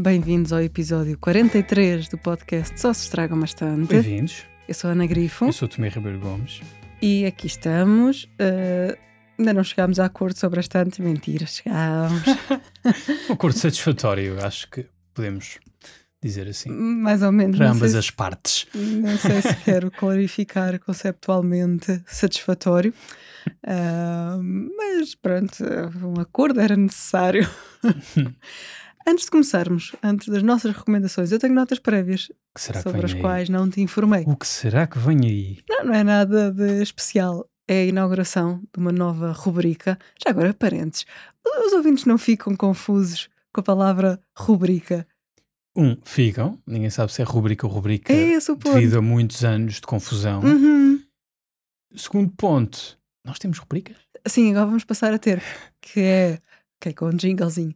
Bem-vindos ao episódio 43 do podcast Só se estragam bastante. Bem-vindos. Eu sou a Ana Grifo Eu sou Tomé Ribeiro Gomes. e aqui estamos. Uh, ainda não chegámos a acordo sobre as tantas mentiras. Chegámos. Um acordo satisfatório, acho que podemos dizer assim. Mais ou menos. Para ambas sei, as partes. se, não sei se quero clarificar conceptualmente satisfatório. Uh, mas pronto, um acordo era necessário. Antes de começarmos, antes das nossas recomendações, eu tenho notas prévias sobre as aí? quais não te informei. O que será que vem aí? Não, não é nada de especial. É a inauguração de uma nova rubrica. Já agora, parentes, os ouvintes não ficam confusos com a palavra rubrica. Um, ficam. Ninguém sabe se é rubrica ou rubrica. É esse o ponto. devido a muitos anos de confusão. Uhum. Segundo ponto, nós temos rubricas? Sim, agora vamos passar a ter, que é, que é com um jinglezinho.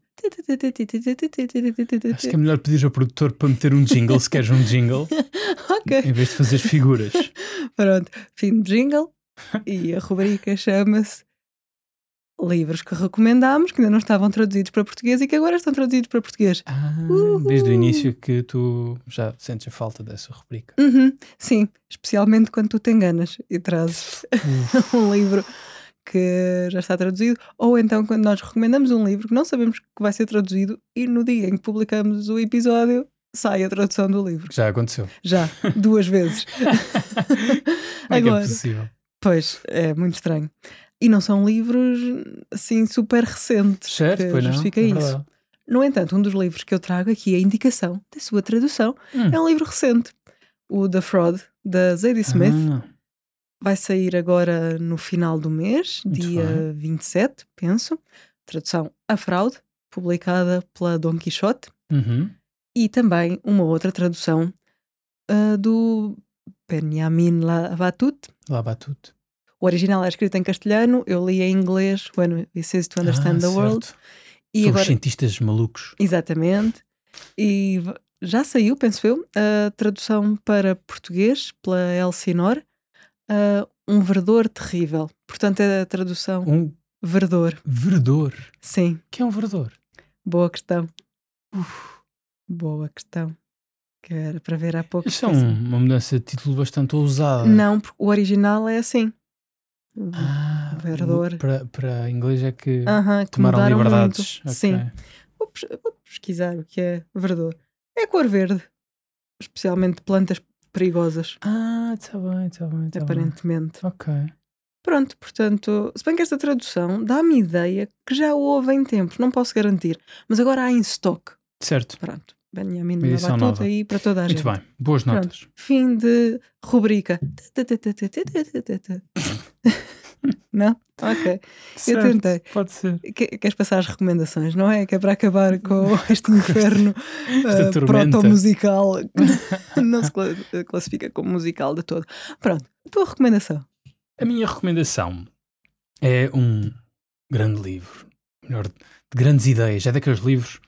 Acho que é melhor pedir ao produtor para meter um jingle, se queres um jingle, Ok, em vez de fazer figuras. pronto. Fim do jingle. E a rubrica chama-se Livros que recomendámos, que ainda não estavam traduzidos para português e que agora estão traduzidos para português. Ah, desde o início que tu já sentes a falta dessa rubrica. Uhum, sim, especialmente quando tu te enganas e trazes um livro que já está traduzido, ou então quando nós recomendamos um livro que não sabemos que vai ser traduzido e no dia em que publicamos o episódio sai a tradução do livro. Já aconteceu. Já, duas vezes. É é Agora, possível? pois, é muito estranho. E não são livros assim super recentes Certo, pois não. justifica é isso. verdade. No entanto, um dos livros que eu trago aqui, a indicação da sua tradução, Hum. é um livro recente. O The Fraud, da Zadie Smith. Ah, Vai sair agora no final do mês, Muito dia 27, penso. Tradução A Fraude, publicada pela Dom Quixote. uhum. E também uma outra tradução ah, do Benjamin Labatut. Tudo. O original é escrito em castelhano, eu li em inglês, When It Says to Understand Ah, the World. certo. E Sobre agora, cientistas malucos. exatamente. E já saiu, penso eu, a tradução para português pela Elsinore, ah, Um Verdor Terrível. Portanto, é a tradução Um Verdor. verdor. Sim, que é um verdor? boa questão. Boa questão. Que era para ver há pouco. Isto é um- uma mudança de título bastante ousada. Não, porque o original é assim. Ah, Verdor. Para, para inglês é que Aham, que tomaram liberdades. muito. Ok. Sim. Vou, pes- vou pesquisar o que é verdor. É cor verde. Especialmente plantas perigosas, Ah, está bem, está bem, tá bem. aparentemente. Ok. Pronto, portanto, se bem que esta tradução dá-me ideia que já houve em tempos, não posso garantir, mas agora há em stock. Certo. Pronto, Benjamin Edição Labatut nova. aí para toda a Muito gente. bem. Boas Pronto. notas. Fim de rubrica. Não? Ok. Certo, tentei. Pode ser. Que- Queres passar as recomendações, não é? Que é para acabar com este inferno uh, proto-musical. não se cla- classifica como musical de todo. Pronto, a tua recomendação. A minha recomendação é um grande livro. Melhor, de grandes ideias. É daqueles livros.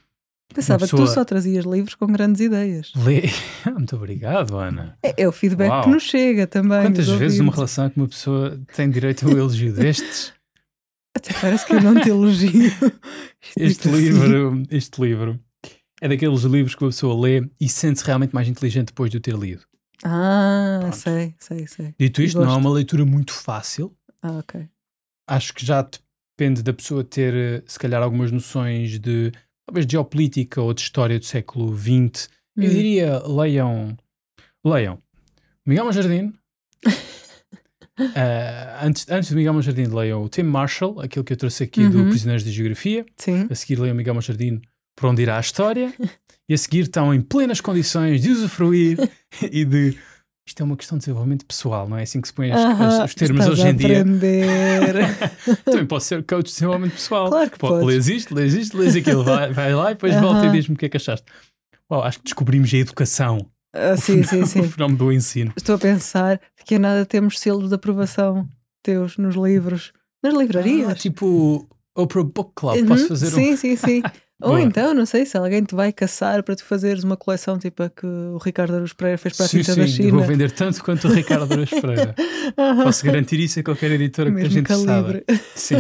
Pensava que tu pessoa- só trazias livros com grandes ideias. Lê. Muito obrigado, Ana. É, é o feedback Uau. que nos chega também. Quantas vezes uma relação que uma pessoa tem direito ao elogio destes? Até parece que eu não te elogio. Este Isto assim. livro, este livro é daqueles livros que uma pessoa lê e sente-se realmente mais inteligente depois de o ter lido. Ah, Pronto. sei, sei, sei. Dito isto, não é Gosto. uma leitura muito fácil. Ah, ok. Acho que já depende da pessoa ter, eh, se calhar, algumas noções de talvez de geopolítica ou de história do século XX. Eu Hum. diria, leiam, leiam Miguel Jardim. antes, antes do Miguel Jardim, leiam o Tim Marshall, aquele que eu trouxe aqui do Uhum. Prisioneiros de Geografia. Sim. A seguir leiam Miguel Jardim por onde irá a história. e a seguir estão em plenas condições de usufruir e de. Isto é uma questão de desenvolvimento pessoal, não é assim que se põe as- os termos hoje em dia. Também posso ser coach de desenvolvimento pessoal. Claro que Pô, podes. Lês isto, lês isto, lês aquilo, vai, vai lá e depois volta Aham. e diz-me o que é que achaste. Uau, acho que descobrimos a educação, Ah, sim, sim, o sim. fenómeno do ensino. Estou a pensar que a nada temos selos de aprovação teus nos livros. Nas livrarias. Ah, tipo Oprah Book Club, Uhum, posso fazer Sim, um. sim, sim. Ou Boa. então, não sei, se alguém te vai caçar para tu fazeres uma coleção tipo a que o Ricardo Aruz Pereira fez para a Sim, tinta sim, da China. vou vender tanto quanto o Ricardo Aruz Pereira. Posso garantir isso a qualquer editora que esteja Mesmo interessada. Sim.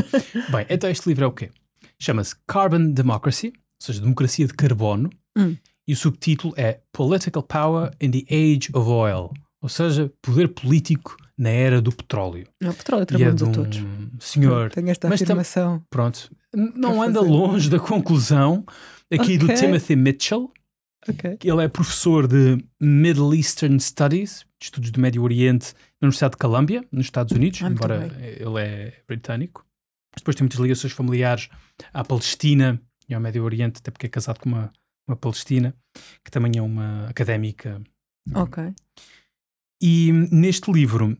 Bem, então este livro é o quê? Chama-se Carbon Democracy, ou seja, Democracia de Carbono. Hum. E o subtítulo é Political Power in the Age of Oil, ou seja, poder político na era do petróleo. O petróleo é tramou-nos de a um todos. senhor, Tenho esta Mas afirmação. pronto, não anda fazer. longe da conclusão aqui do Ok. Timothy Mitchell, Ok. Ele é professor de Middle Eastern Studies, estudos do Médio Oriente, na Universidade de Columbia, nos Estados Unidos, Ah, embora ele é britânico. Depois tem muitas ligações familiares à Palestina e ao Médio Oriente, até porque é casado com uma, uma palestina, que também é uma académica. Ok. E neste livro,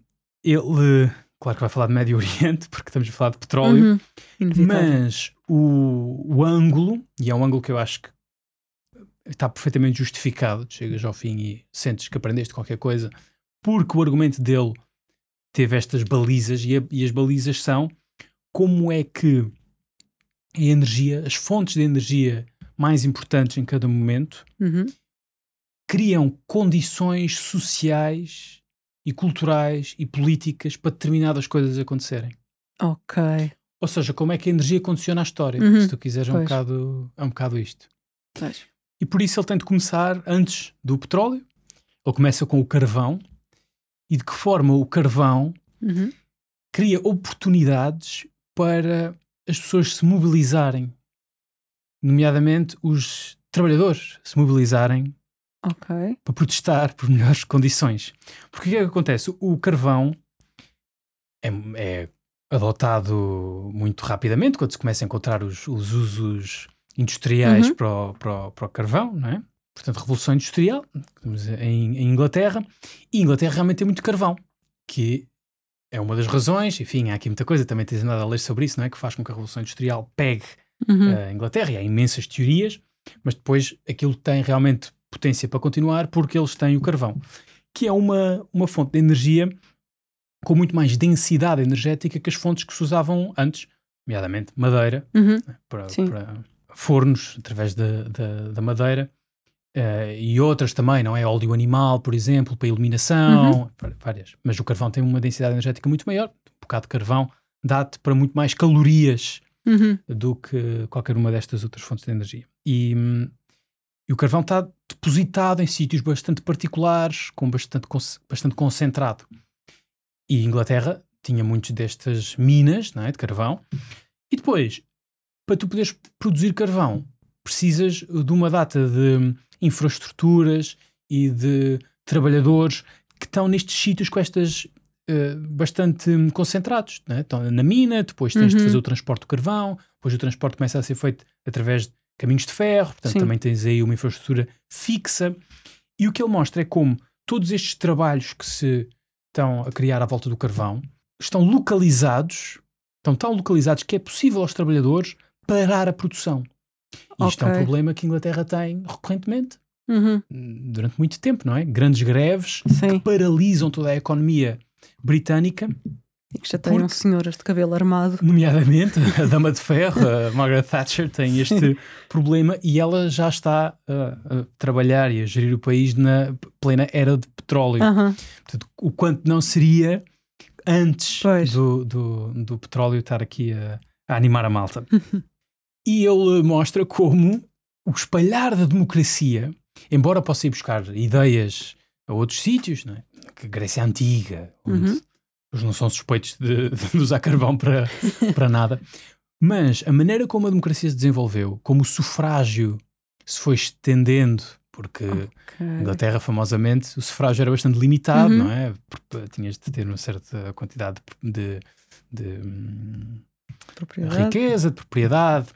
ele, claro que vai falar de Médio Oriente, porque estamos a falar de petróleo, Uhum. Mas o, o ângulo, e é um ângulo que eu acho que está perfeitamente justificado, chegas ao fim e sentes que aprendeste qualquer coisa, porque o argumento dele teve estas balizas, e, a- e as balizas são como é que a energia, as fontes de energia mais importantes em cada momento, Uhum. criam condições sociais e culturais e políticas para determinadas coisas acontecerem. Ok. Ou seja, como é que a energia condiciona a história? Uhum, Se tu quiseres, é um, pois. bocado, é um bocado isto. Pois. E por isso ele tem de começar antes do petróleo. Ele começa com o carvão. E de que forma o carvão Uhum. cria oportunidades para as pessoas se mobilizarem, nomeadamente os trabalhadores se mobilizarem Ok. para protestar por melhores condições. Porque o que é que acontece? O carvão é, é adotado muito rapidamente quando se começa a encontrar os, os usos industriais Uhum. para, o, para, o, para o carvão, não é? Portanto, Revolução Industrial em, em Inglaterra, e Inglaterra realmente tem muito carvão, que é uma das razões, enfim, há aqui muita coisa, também tens andado a ler sobre isso, não é? Que faz com que a Revolução Industrial pegue Uhum. a Inglaterra e há imensas teorias, mas depois aquilo tem realmente potência para continuar porque eles têm o carvão, que é uma, uma fonte de energia com muito mais densidade energética que as fontes que se usavam antes, nomeadamente madeira, Uhum. para, Sim. para fornos através da, madeira. eh, e outras também, não é? Óleo animal, por exemplo, para iluminação, va- várias. Mas o carvão tem uma densidade energética muito maior. Um bocado de carvão dá-te para muito mais calorias Uhum. do que qualquer uma destas outras fontes de energia. E, hum, e o carvão está depositado em sítios bastante particulares, com bastante, bastante concentrado. E a Inglaterra tinha muitas destas minas é, de carvão. E depois, para tu poderes produzir carvão, precisas de uma data de infraestruturas e de trabalhadores que estão nestes sítios com estas eh, bastante concentrados. Né? Estão na mina, depois tens de Uhum. fazer o transporte do carvão, depois o transporte começa a ser feito através de caminhos de ferro, portanto Sim. também tens aí uma infraestrutura fixa. E o que ele mostra é como todos estes trabalhos que se estão a criar à volta do carvão estão localizados, estão tão localizados que é possível aos trabalhadores parar a produção. E isto é um problema que a Inglaterra tem recorrentemente, Uhum. durante muito tempo, não é? Grandes greves Sim. paralisam toda a economia britânica, E que já tenham Porque- senhoras de cabelo armado. nomeadamente a Dama de Ferro, a Margaret Thatcher, tem este problema e ela já está a, a trabalhar e a gerir o país na plena era de petróleo. Aham. Portanto, o quanto não seria antes do, do, do petróleo estar aqui a, a animar a malta. e ele mostra como o espalhar da democracia, embora possa ir buscar ideias a outros sítios, não é? que a Grécia Antiga, onde Uhum. Eles não são suspeitos de, de usar carvão para, para nada, mas a maneira como a democracia se desenvolveu, como o sufrágio se foi estendendo, porque Ok. na Inglaterra, famosamente, o sufrágio era bastante limitado, Uhum. não é? Porque tinhas de ter uma certa quantidade de, de, hum, Propriedade. riqueza, de propriedade.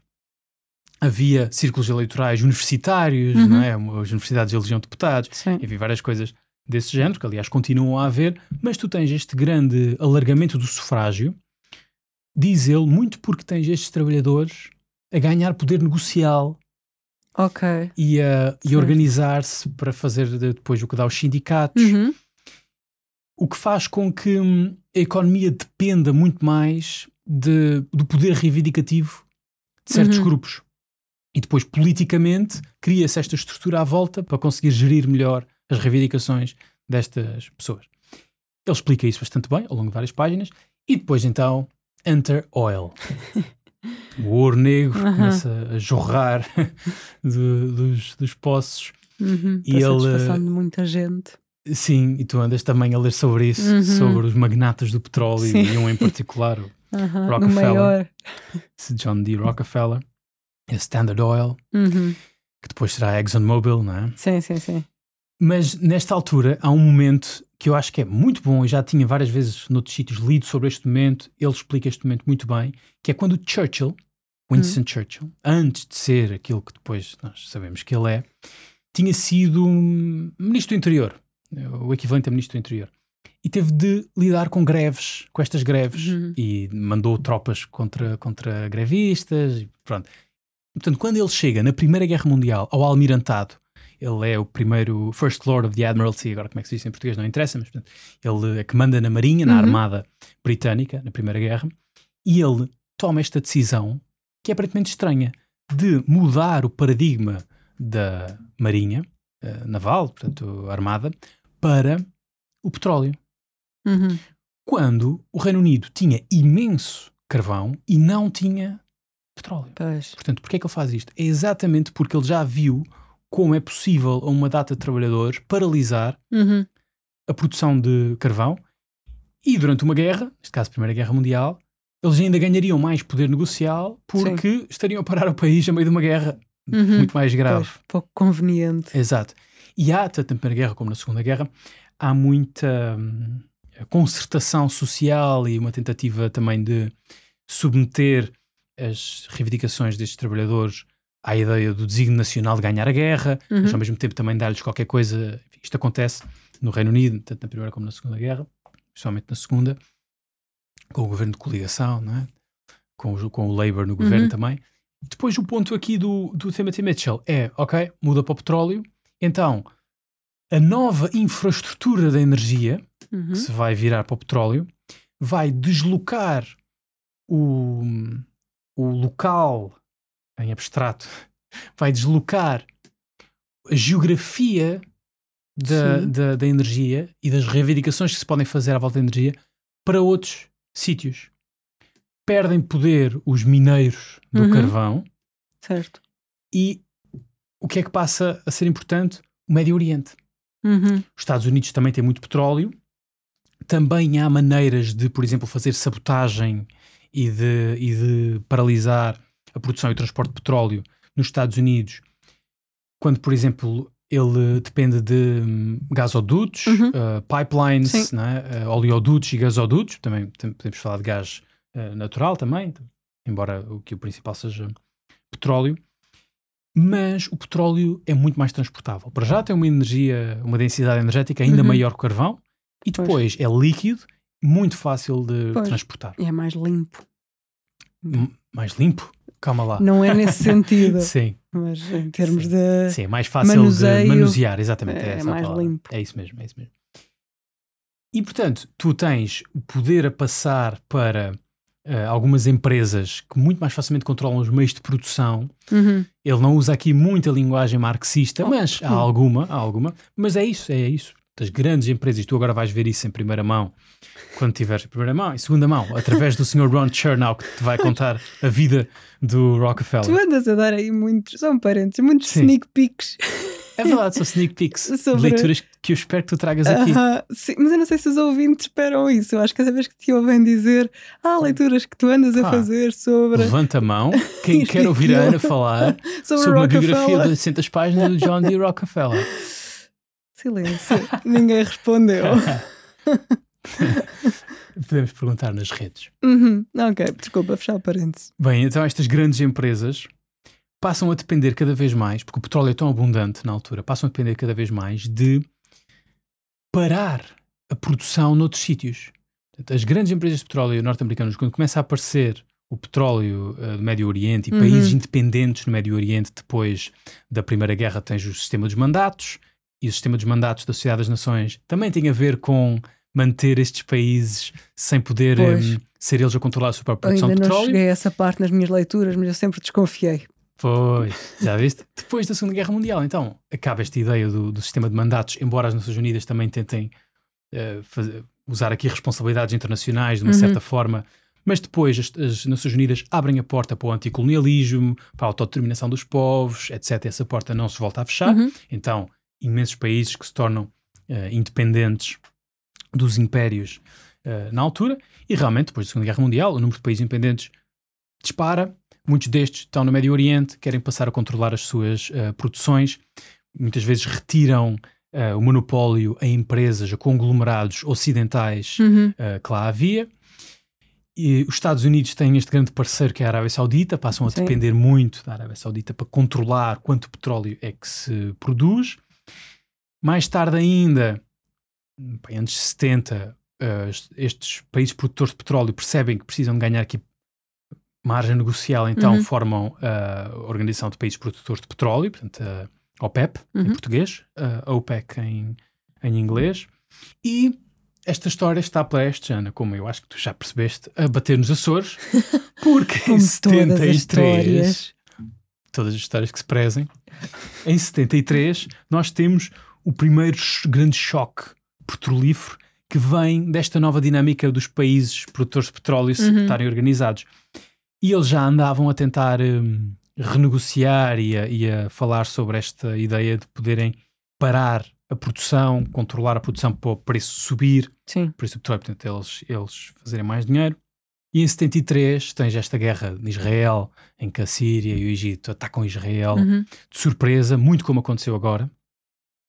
Havia círculos eleitorais universitários, Uhum. não é? As universidades elegiam deputados. Sim. Havia várias coisas desse género, que aliás continuam a haver, mas tu tens este grande alargamento do sufrágio, diz ele, muito porque tens estes trabalhadores a ganhar poder negocial Ok. e a, e organizar-se para fazer de- depois o que dá aos sindicatos, Uhum. o que faz com que hum, a economia dependa muito mais de- do poder reivindicativo de certos Uhum. grupos. E depois, politicamente, cria-se esta estrutura à volta para conseguir gerir melhor as reivindicações destas pessoas. Ele explica isso bastante bem, ao longo de várias páginas, e depois, então, enter oil. o ouro negro começa a jorrar do- dos, dos poços. Uhum, E ele- satisfação de muita gente. Sim, e tu andas também a ler sobre isso, Uhum. sobre os magnatas do petróleo Sim. e um em particular, o Rockefeller. maior. John D. Rockefeller, a Standard Oil, Uhum. que depois será a ExxonMobil, não é? Sim, sim, sim. Mas nesta altura há um momento que eu acho que é muito bom, e já tinha várias vezes noutros sítios lido sobre este momento, ele explica este momento muito bem, que é quando Churchill, Winston Churchill, antes de ser aquilo que depois nós sabemos que ele é, tinha sido um ministro do interior, o equivalente a ministro do interior, e teve de lidar com greves, com estas greves, Uhum. e mandou tropas contra, contra grevistas, e pronto. Portanto, quando ele chega na Primeira Guerra Mundial ao almirantado, ele é o primeiro First Lord of the Admiralty, agora como é que se diz em português não interessa, mas portanto, ele é que manda na Marinha, na Uhum. Armada Britânica, na Primeira Guerra, e ele toma esta decisão, que é aparentemente estranha, de mudar o paradigma da Marinha, eh, naval, portanto, Armada, para o petróleo Uhum. quando o Reino Unido tinha imenso carvão e não tinha petróleo. Pois. Portanto, porquê é que ele faz isto? É exatamente porque ele já viu como é possível a uma data de trabalhadores paralisar Uhum. a produção de carvão e durante uma guerra, neste caso a Primeira Guerra Mundial, eles ainda ganhariam mais poder negocial porque estariam a parar o país a meio de uma guerra Uhum. muito mais grave. Pois, pouco conveniente. Exato. E há, tanto na Primeira Guerra como na Segunda Guerra, há muita hum, concertação social e uma tentativa também de submeter as reivindicações destes trabalhadores à ideia do desígnio nacional de ganhar a guerra, Uhum. mas ao mesmo tempo também dar-lhes qualquer coisa. Enfim, isto acontece no Reino Unido, tanto na Primeira como na Segunda Guerra, principalmente na Segunda, com o governo de coligação, não é? com, o, com o Labour no governo Uhum. também. Depois o ponto aqui do, do Timothy Mitchell é, ok, muda para o petróleo, então a nova infraestrutura da energia, Uhum. que se vai virar para o petróleo, vai deslocar o, o local em abstrato, vai deslocar a geografia da, da, da energia e das reivindicações que se podem fazer à volta da energia para outros sítios. Perdem poder os mineiros do Uhum. carvão Certo. e o que é que passa a ser importante? O Médio Oriente. Uhum. Os Estados Unidos também têm muito petróleo. Também há maneiras de, por exemplo, fazer sabotagem e de, e de paralisar a produção e o transporte de petróleo nos Estados Unidos, quando, por exemplo, ele depende de hum, gasodutos, Uhum. uh, pipelines, né, uh, oleodutos e gasodutos. Também podemos falar de gás uh, natural também, embora o que o principal seja petróleo. Mas o petróleo é muito mais transportável. Para já tem uma energia, uma densidade energética ainda Uhum. maior que o carvão e Pois. depois é líquido, muito fácil de Pois. transportar. E é mais limpo. M- Mais limpo? Calma lá. Não é nesse sentido, Sim, mas em termos Sim. de. sim, é mais fácil de manuseio, manusear, exatamente. É, é a mais palavra. limpo. É isso mesmo, é isso mesmo. E portanto, tu tens o poder a passar para eh, algumas empresas que muito mais facilmente controlam os meios de produção. Uhum. Ele não usa aqui muita linguagem marxista, Oh, mas há alguma, há alguma. Mas é isso, é isso. Das grandes empresas, tu agora vais ver isso em primeira mão, quando tiveres em primeira mão, em segunda mão, através do Sr. Ron Chernow, que te vai contar a vida do Rockefeller. Tu andas a dar aí muitos, são parentes, muitos Sim. sneak peeks. É verdade, são sneak peeks Sobre- leituras que eu espero que tu tragas aqui. Aham, sim, mas eu não sei se os ouvintes esperam isso. Eu acho que cada vez que te ouvem dizer ah, leituras que tu andas a Ah, fazer sobre, Levanta a mão, quem quer e ouvir a. Ana falar sobre, sobre uma biografia de 800 páginas do John D. Rockefeller. Silêncio, ninguém respondeu. Podemos perguntar nas redes. Uhum, Ok, desculpa, fechar o parênteses. Bem, então estas grandes empresas passam a depender cada vez mais, porque o petróleo é tão abundante na altura, passam a depender cada vez mais de parar a produção noutros sítios. Portanto, as grandes empresas de petróleo norte-americanas, quando começa a aparecer o petróleo eh, do Médio Oriente e Uhum. países independentes no Médio Oriente, depois da Primeira Guerra, tens o sistema dos mandatos, e o sistema dos mandatos da Sociedade das Nações também tem a ver com manter estes países sem poder em, ser eles a controlar a sua própria produção ainda de não petróleo. cheguei a essa parte nas minhas leituras, mas eu sempre desconfiei. Pois, já viste? Depois da Segunda Guerra Mundial, então, acaba esta ideia do, do sistema de mandatos, embora as Nações Unidas também tentem eh, fazer- usar aqui responsabilidades internacionais de uma Uhum. certa forma, Mas depois as, as Nações Unidas abrem a porta para o anticolonialismo, para a autodeterminação dos povos, etc. Essa porta não se volta a fechar. Uhum. Então, imensos países que se tornam uh, independentes dos impérios uh, na altura. E realmente, depois da Segunda Guerra Mundial, o número de países independentes dispara. Muitos destes estão no Médio Oriente, querem passar a controlar as suas uh, produções. Muitas vezes retiram o monopólio a empresas, a conglomerados ocidentais Uhum. que lá havia. E os Estados Unidos têm este grande parceiro que é a Arábia Saudita, passam a Sim. depender muito da Arábia Saudita para controlar quanto petróleo é que se produz. Mais tarde ainda, bem, antes de 70, eh, est- estes países produtores de petróleo percebem que precisam de ganhar aqui margem negocial, então Uhum. formam a Organização de Países Produtores de Petróleo, portanto a OPEP em Uhum. português, a OPEC em, em inglês. E esta história está prestes, Ana, como eu acho que tu já percebeste, a bater nos Açores, porque em todas as 73, histórias. todas as histórias que se prezem, em 73 nós temos o primeiro grande choque petrolífero que vem desta nova dinâmica dos países produtores de petróleo se Uhum. estarem organizados. E eles já andavam a tentar hum, renegociar e a, e a falar sobre esta ideia de poderem parar a produção, controlar a produção para o preço subir, Sim. por isso o petróleo, portanto, eles, eles fazerem mais dinheiro. E em 73 tens esta guerra de Israel, em que a Síria e o Egito atacam Israel Uhum. de surpresa, muito como aconteceu agora,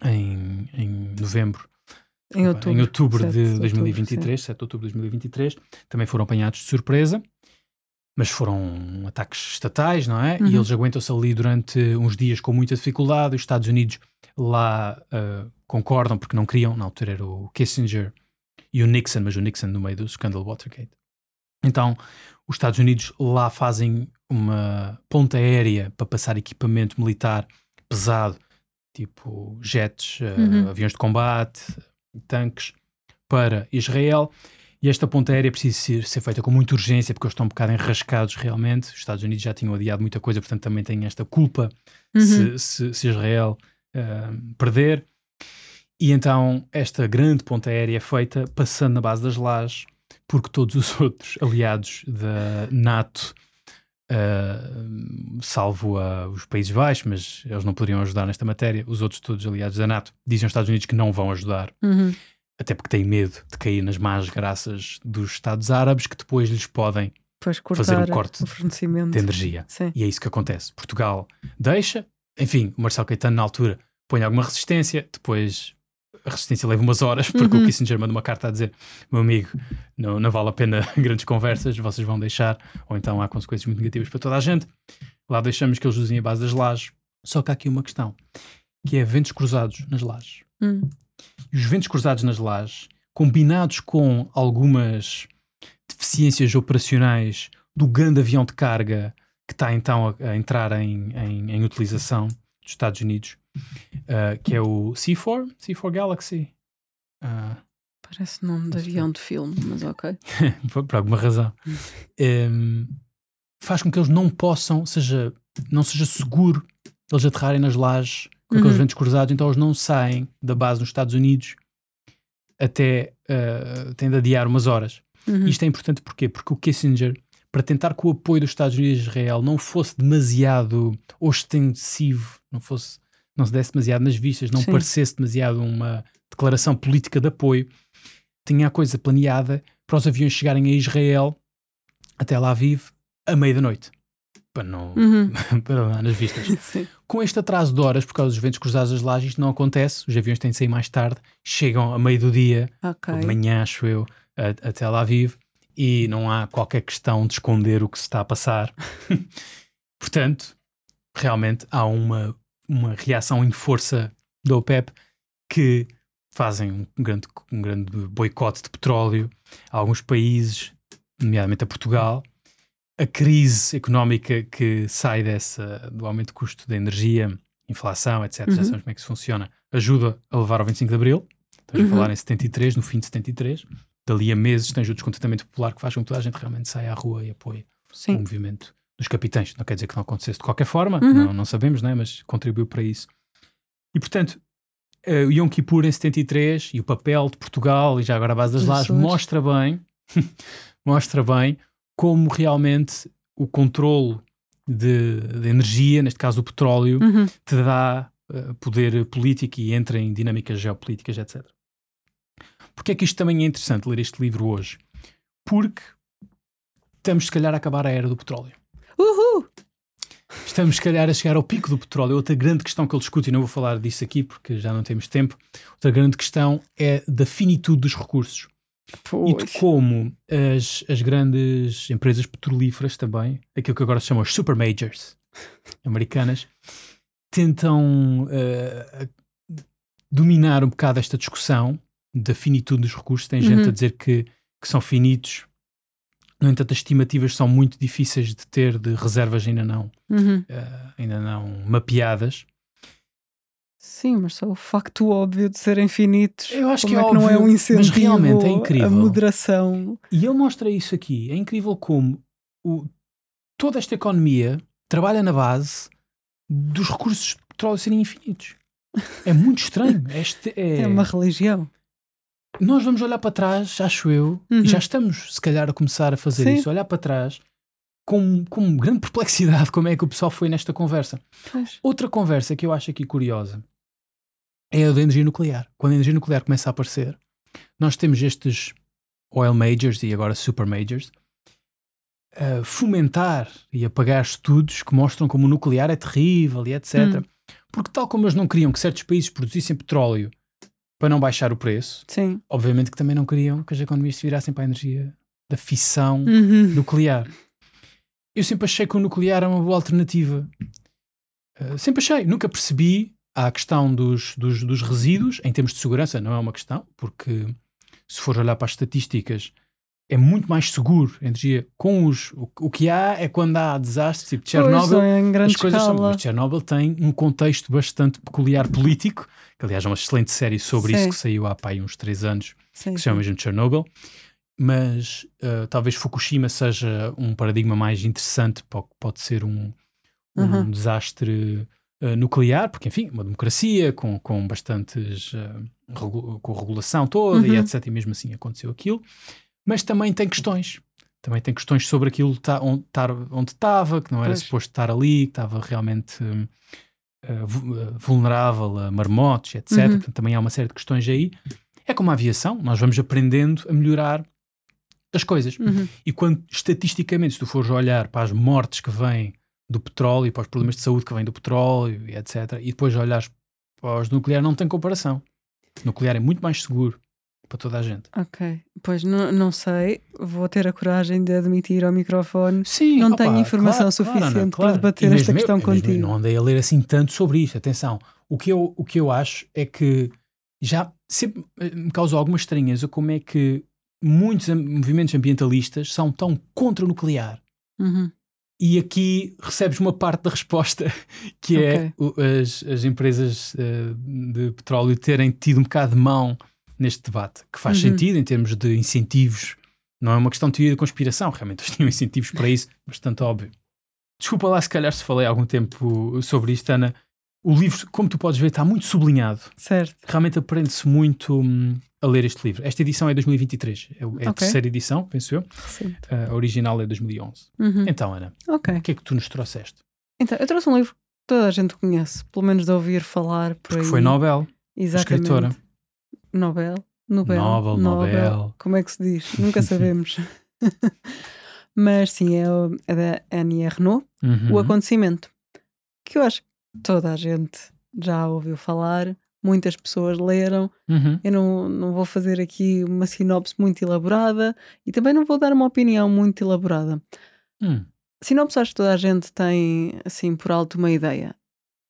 em, em novembro, Em outubro. em outubro 7 de outubro, 2023, 7 de outubro de 2023, também foram apanhados de surpresa, mas foram ataques estatais, não é? Uhum. E eles aguentam-se ali durante uns dias com muita dificuldade. Os Estados Unidos lá ah, concordam, porque não queriam, na altura era o Kissinger e o Nixon, mas o Nixon no meio do escândalo Watergate. Então, os Estados Unidos lá fazem uma ponta aérea para passar equipamento militar pesado, tipo jets, ah, Uhum. aviões de combate, tanques, para Israel. E esta ponta aérea precisa ser, ser feita com muita urgência, porque eles estão um bocado enrascados realmente. Os Estados Unidos já tinham adiado muita coisa, portanto também têm esta culpa Uhum. se, se- se Israel ah, perder. E então esta grande ponta aérea é feita passando na base das lajes, porque todos os outros aliados da NATO, ah, salvo ah, os Países Baixos, mas eles não poderiam ajudar nesta matéria, os outros todos aliados da NATO dizem aos Estados Unidos que não vão ajudar, Uhum. até porque têm medo de cair nas más graças dos Estados Árabes, que depois lhes podem Fazer um corte de energia. Sim. E é isso que acontece. Portugal deixa, enfim, o Marcelo Caetano na altura põe alguma resistência, depois a resistência leva umas horas, porque Uhum. o Kissinger manda uma carta a dizer: meu amigo, não, não vale a pena grandes conversas, vocês vão deixar, ou então há consequências muito negativas para toda a gente. Lá deixamos que eles usem a base das lajes. Só que há aqui uma questão, que é ventos cruzados nas lajes. Hum. E os ventos cruzados nas lajes, combinados com algumas deficiências operacionais do grande avião de carga que está então a, a entrar em, em- em utilização dos Estados Unidos, ah, que é o C4, C4 Galaxy. Ah, Parece nome de avião de filme, mas ok. por, alguma razão, Em, faz com que eles não possam, seja, não seja seguro eles aterrarem nas lajes com aqueles Uhum. ventos cruzados, então eles não saem da base nos Estados Unidos até uh, têm de adiar umas horas. Uhum. Isto é importante porquê? Porque o Kissinger, para tentar que o apoio dos Estados Unidos a Israel não fosse demasiado ostensivo, não fosse não se desse demasiado nas vistas, não Sim. parecesse demasiado uma declaração política de apoio, tinha a coisa planeada para os aviões chegarem a Israel até lá vive à meia da noite. Para não, Uhum. para não nas vistas. Sim. Com este atraso de horas, por causa dos ventos cruzados das lajes, isto não acontece. Os aviões têm de sair mais tarde, chegam a meio do dia, Ok. ou de manhã, acho eu, até lá vive, e não há qualquer questão de esconder o que se está a passar. Portanto, realmente há uma, uma reação em força da OPEP que fazem um grande, um grande boicote de petróleo a alguns países, nomeadamente a Portugal. A crise económica que sai dessa, do aumento de custo da energia, inflação, etc., já Uhum. sabemos como é que isso funciona, ajuda a levar ao 25 de Abril. Estamos Uhum. a falar em 73, no fim de 73. Dali a meses tens o descontentamento popular que faz com que toda a gente realmente saia à rua e apoie o Sim. movimento dos capitães. Não quer dizer que não acontecesse de qualquer forma, Uhum. não, não sabemos, né? mas contribuiu para isso. E portanto, eh, o Yom Kippur em 73 e o papel de Portugal, e já agora a base das lajes, mostra bem, mostra bem como realmente o controle de, de energia, neste caso o petróleo, Uhum. te dá uh, poder político e entra em dinâmicas geopolíticas, etc. Porque é que isto também é interessante ler este livro hoje? Porque estamos, se calhar, a acabar a era do petróleo. Uhul! Estamos, se calhar, a chegar ao pico do petróleo. Outra grande questão que ele discute, e não vou falar disso aqui porque já não temos tempo, outra grande questão é da finitude dos recursos e de Pois. como as, as grandes empresas petrolíferas também, aquilo que agora se chama os super majors americanas, tentam eh, dominar um bocado esta discussão da finitude dos recursos. Tem gente Uhum. a dizer que, que são finitos, no entanto, as estimativas são muito difíceis de ter, de reservas ainda não, Uhum. eh, ainda não mapeadas. Sim, mas só o facto óbvio de serem finitos. Eu acho que é é que não é óbvio, um mas incentivo realmente é incrível. a moderação. E ele mostra isso aqui. É incrível como o- toda esta economia trabalha na base dos recursos de petróleo serem infinitos. É muito estranho. Este é... É uma religião. Nós vamos olhar para trás, acho eu, Uhum. e já estamos, se calhar, a começar a fazer Sim. isso. Olhar para trás com, com grande perplexidade como é que o pessoal foi nesta conversa. Pois. Outra conversa que eu acho aqui curiosa é a da energia nuclear. Quando a energia nuclear começa a aparecer, nós temos estes oil majors e agora super majors a fomentar e apagar estudos que mostram como o nuclear é terrível e etc. Hum. Porque tal como eles não queriam que certos países produzissem petróleo para não baixar o preço, Sim. obviamente que também não queriam que as economias se virassem para a energia da fissão Uhum. nuclear. Eu sempre achei que o nuclear era uma boa alternativa. Uh, sempre achei. Nunca percebi a questão dos, dos, dos resíduos, em termos de segurança, não é uma questão, porque se for olhar para as estatísticas, é muito mais seguro a energia com os. O, o que há é quando há desastres, tipo Pois, Chernobyl. em grande As coisas são. escala. Mas Chernobyl tem um contexto bastante peculiar político, que aliás é uma excelente série sobre Sim. isso que saiu há pá, uns três anos Sim, que se chama mesmo Chernobyl, mas uh, talvez Fukushima seja um paradigma mais interessante para o que pode ser um, um desastre uh, nuclear, porque enfim, uma democracia com, com bastantes uh, regu- com a regulação toda e Uhum. etc. E mesmo assim aconteceu aquilo, mas também tem questões. Também tem questões sobre aquilo tá, onde estava, que não era Pois. suposto estar ali, que estava realmente uh, vu- vulnerável a marmotos, etc. Uhum. Portanto, também há uma série de questões aí. É como a aviação, nós vamos aprendendo a melhorar as coisas. Uhum. E quando, estatisticamente, se tu fores olhar para as mortes que vêm do petróleo e para os problemas de saúde que vêm do petróleo, etc., e depois olhares para os nuclear, não tem comparação. O nuclear é muito mais seguro para toda a gente. Ok. Pois não, não sei. Vou ter a coragem de admitir ao microfone. Sim, Não opa, tenho informação claro, claro, suficiente para claro. debater E esta questão eu contigo. Não andei a ler assim tanto sobre isto. Atenção, o que eu, o que eu acho é que já sempre eh, me causou alguma estranheza como é que muitos movimentos ambientalistas são tão contra o nuclear. Uhum. E aqui recebes uma parte da resposta, que é o- as, as empresas eh, de petróleo terem tido um bocado de mão neste debate, que faz Uhum. sentido em termos de incentivos. Não é uma questão de teoria da conspiração, realmente eles tinham incentivos para isso, bastante óbvio. Desculpa lá se calhar se falei há algum tempo sobre isto, Ana. O livro, como tu podes ver, está muito sublinhado. Certo. Realmente aprende-se muito hum, a ler este livro. Esta edição é 2023, é, é a Ok. terceira edição, penso eu. Recente. A original é 2011. Uhum. Então, Ana, Ok. o que é que tu nos trouxeste? Então, eu trouxe um livro que toda a gente conhece, pelo menos de ouvir falar por Porque aí. foi Nobel. Exatamente. escritora. Nobel. Nobel. Nobel, Nobel. Como é que se diz? Nunca sabemos. Mas sim, é, o- é da Annie Ernaux, Uhum. O Acontecimento. Que eu acho que toda a gente já ouviu falar, muitas pessoas leram. Uhum. Eu não, não vou fazer aqui uma sinopse muito elaborada e também não vou dar uma opinião muito elaborada. Hum. Sinopse acho que toda a gente tem, assim, por alto uma ideia.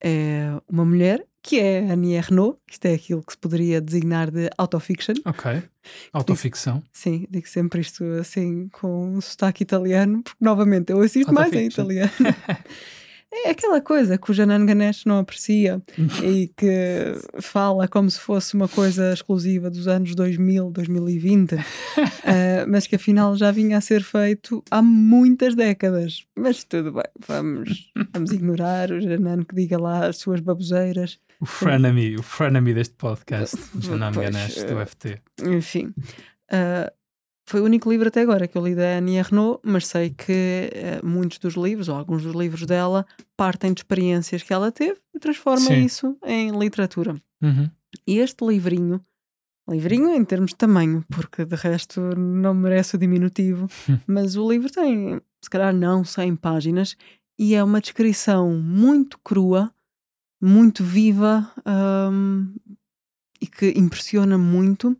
É uma mulher, que é Annie Ernaux, isto é aquilo que se poderia designar de autofiction. Ok. Autoficção. Sim, digo sempre isto assim com um sotaque italiano, porque novamente eu assisto mais em italiano. É aquela coisa que o Janan Ganesh não aprecia e que fala como se fosse uma coisa exclusiva dos anos 2000, 2020, eh, mas que afinal já vinha a ser feito há muitas décadas. Mas tudo bem, vamos, vamos ignorar o Janan que diga lá as suas baboseiras. O frenemy, o frenemy deste podcast. Pois, enganaste, do FT. Enfim, ah, foi o único livro até agora que eu li da Annie Ernaux, mas sei que uh, muitos dos livros, ou alguns dos livros dela, partem de experiências que ela teve e transforma Sim. isso em literatura. Uhum. E este livrinho, livrinho em termos de tamanho, porque de resto não merece o diminutivo, mas o livro tem, se calhar não 100 páginas, e é uma descrição muito crua, muito viva hum, e que impressiona muito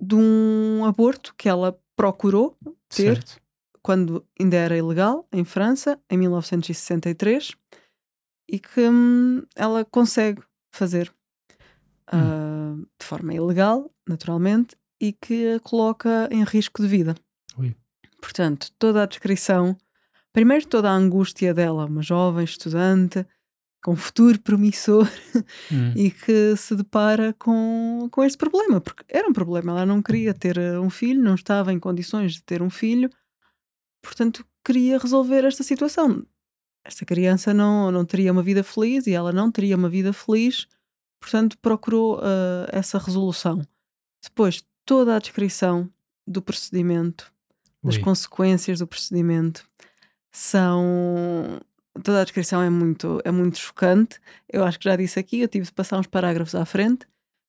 de um aborto que ela procurou ter Certo. quando ainda era ilegal em França, em 1963, e que hum, ela consegue fazer ah, de forma ilegal, naturalmente, e que a coloca em risco de vida. Ui. Portanto, toda a descrição, primeiro toda a angústia dela, uma jovem estudante com futuro promissor Hum. e que se depara com, com este problema, porque era um problema, ela não queria ter eh, um filho, não estava em condições de ter um filho, portanto queria resolver esta situação. Esta criança não, não teria uma vida feliz e ela não teria uma vida feliz, portanto procurou eh, essa resolução. Depois, toda a descrição do procedimento, das Ui. consequências do procedimento, são. Toda a descrição é muito, é muito chocante. Eu acho que já disse aqui, eu tive de passar uns parágrafos à frente.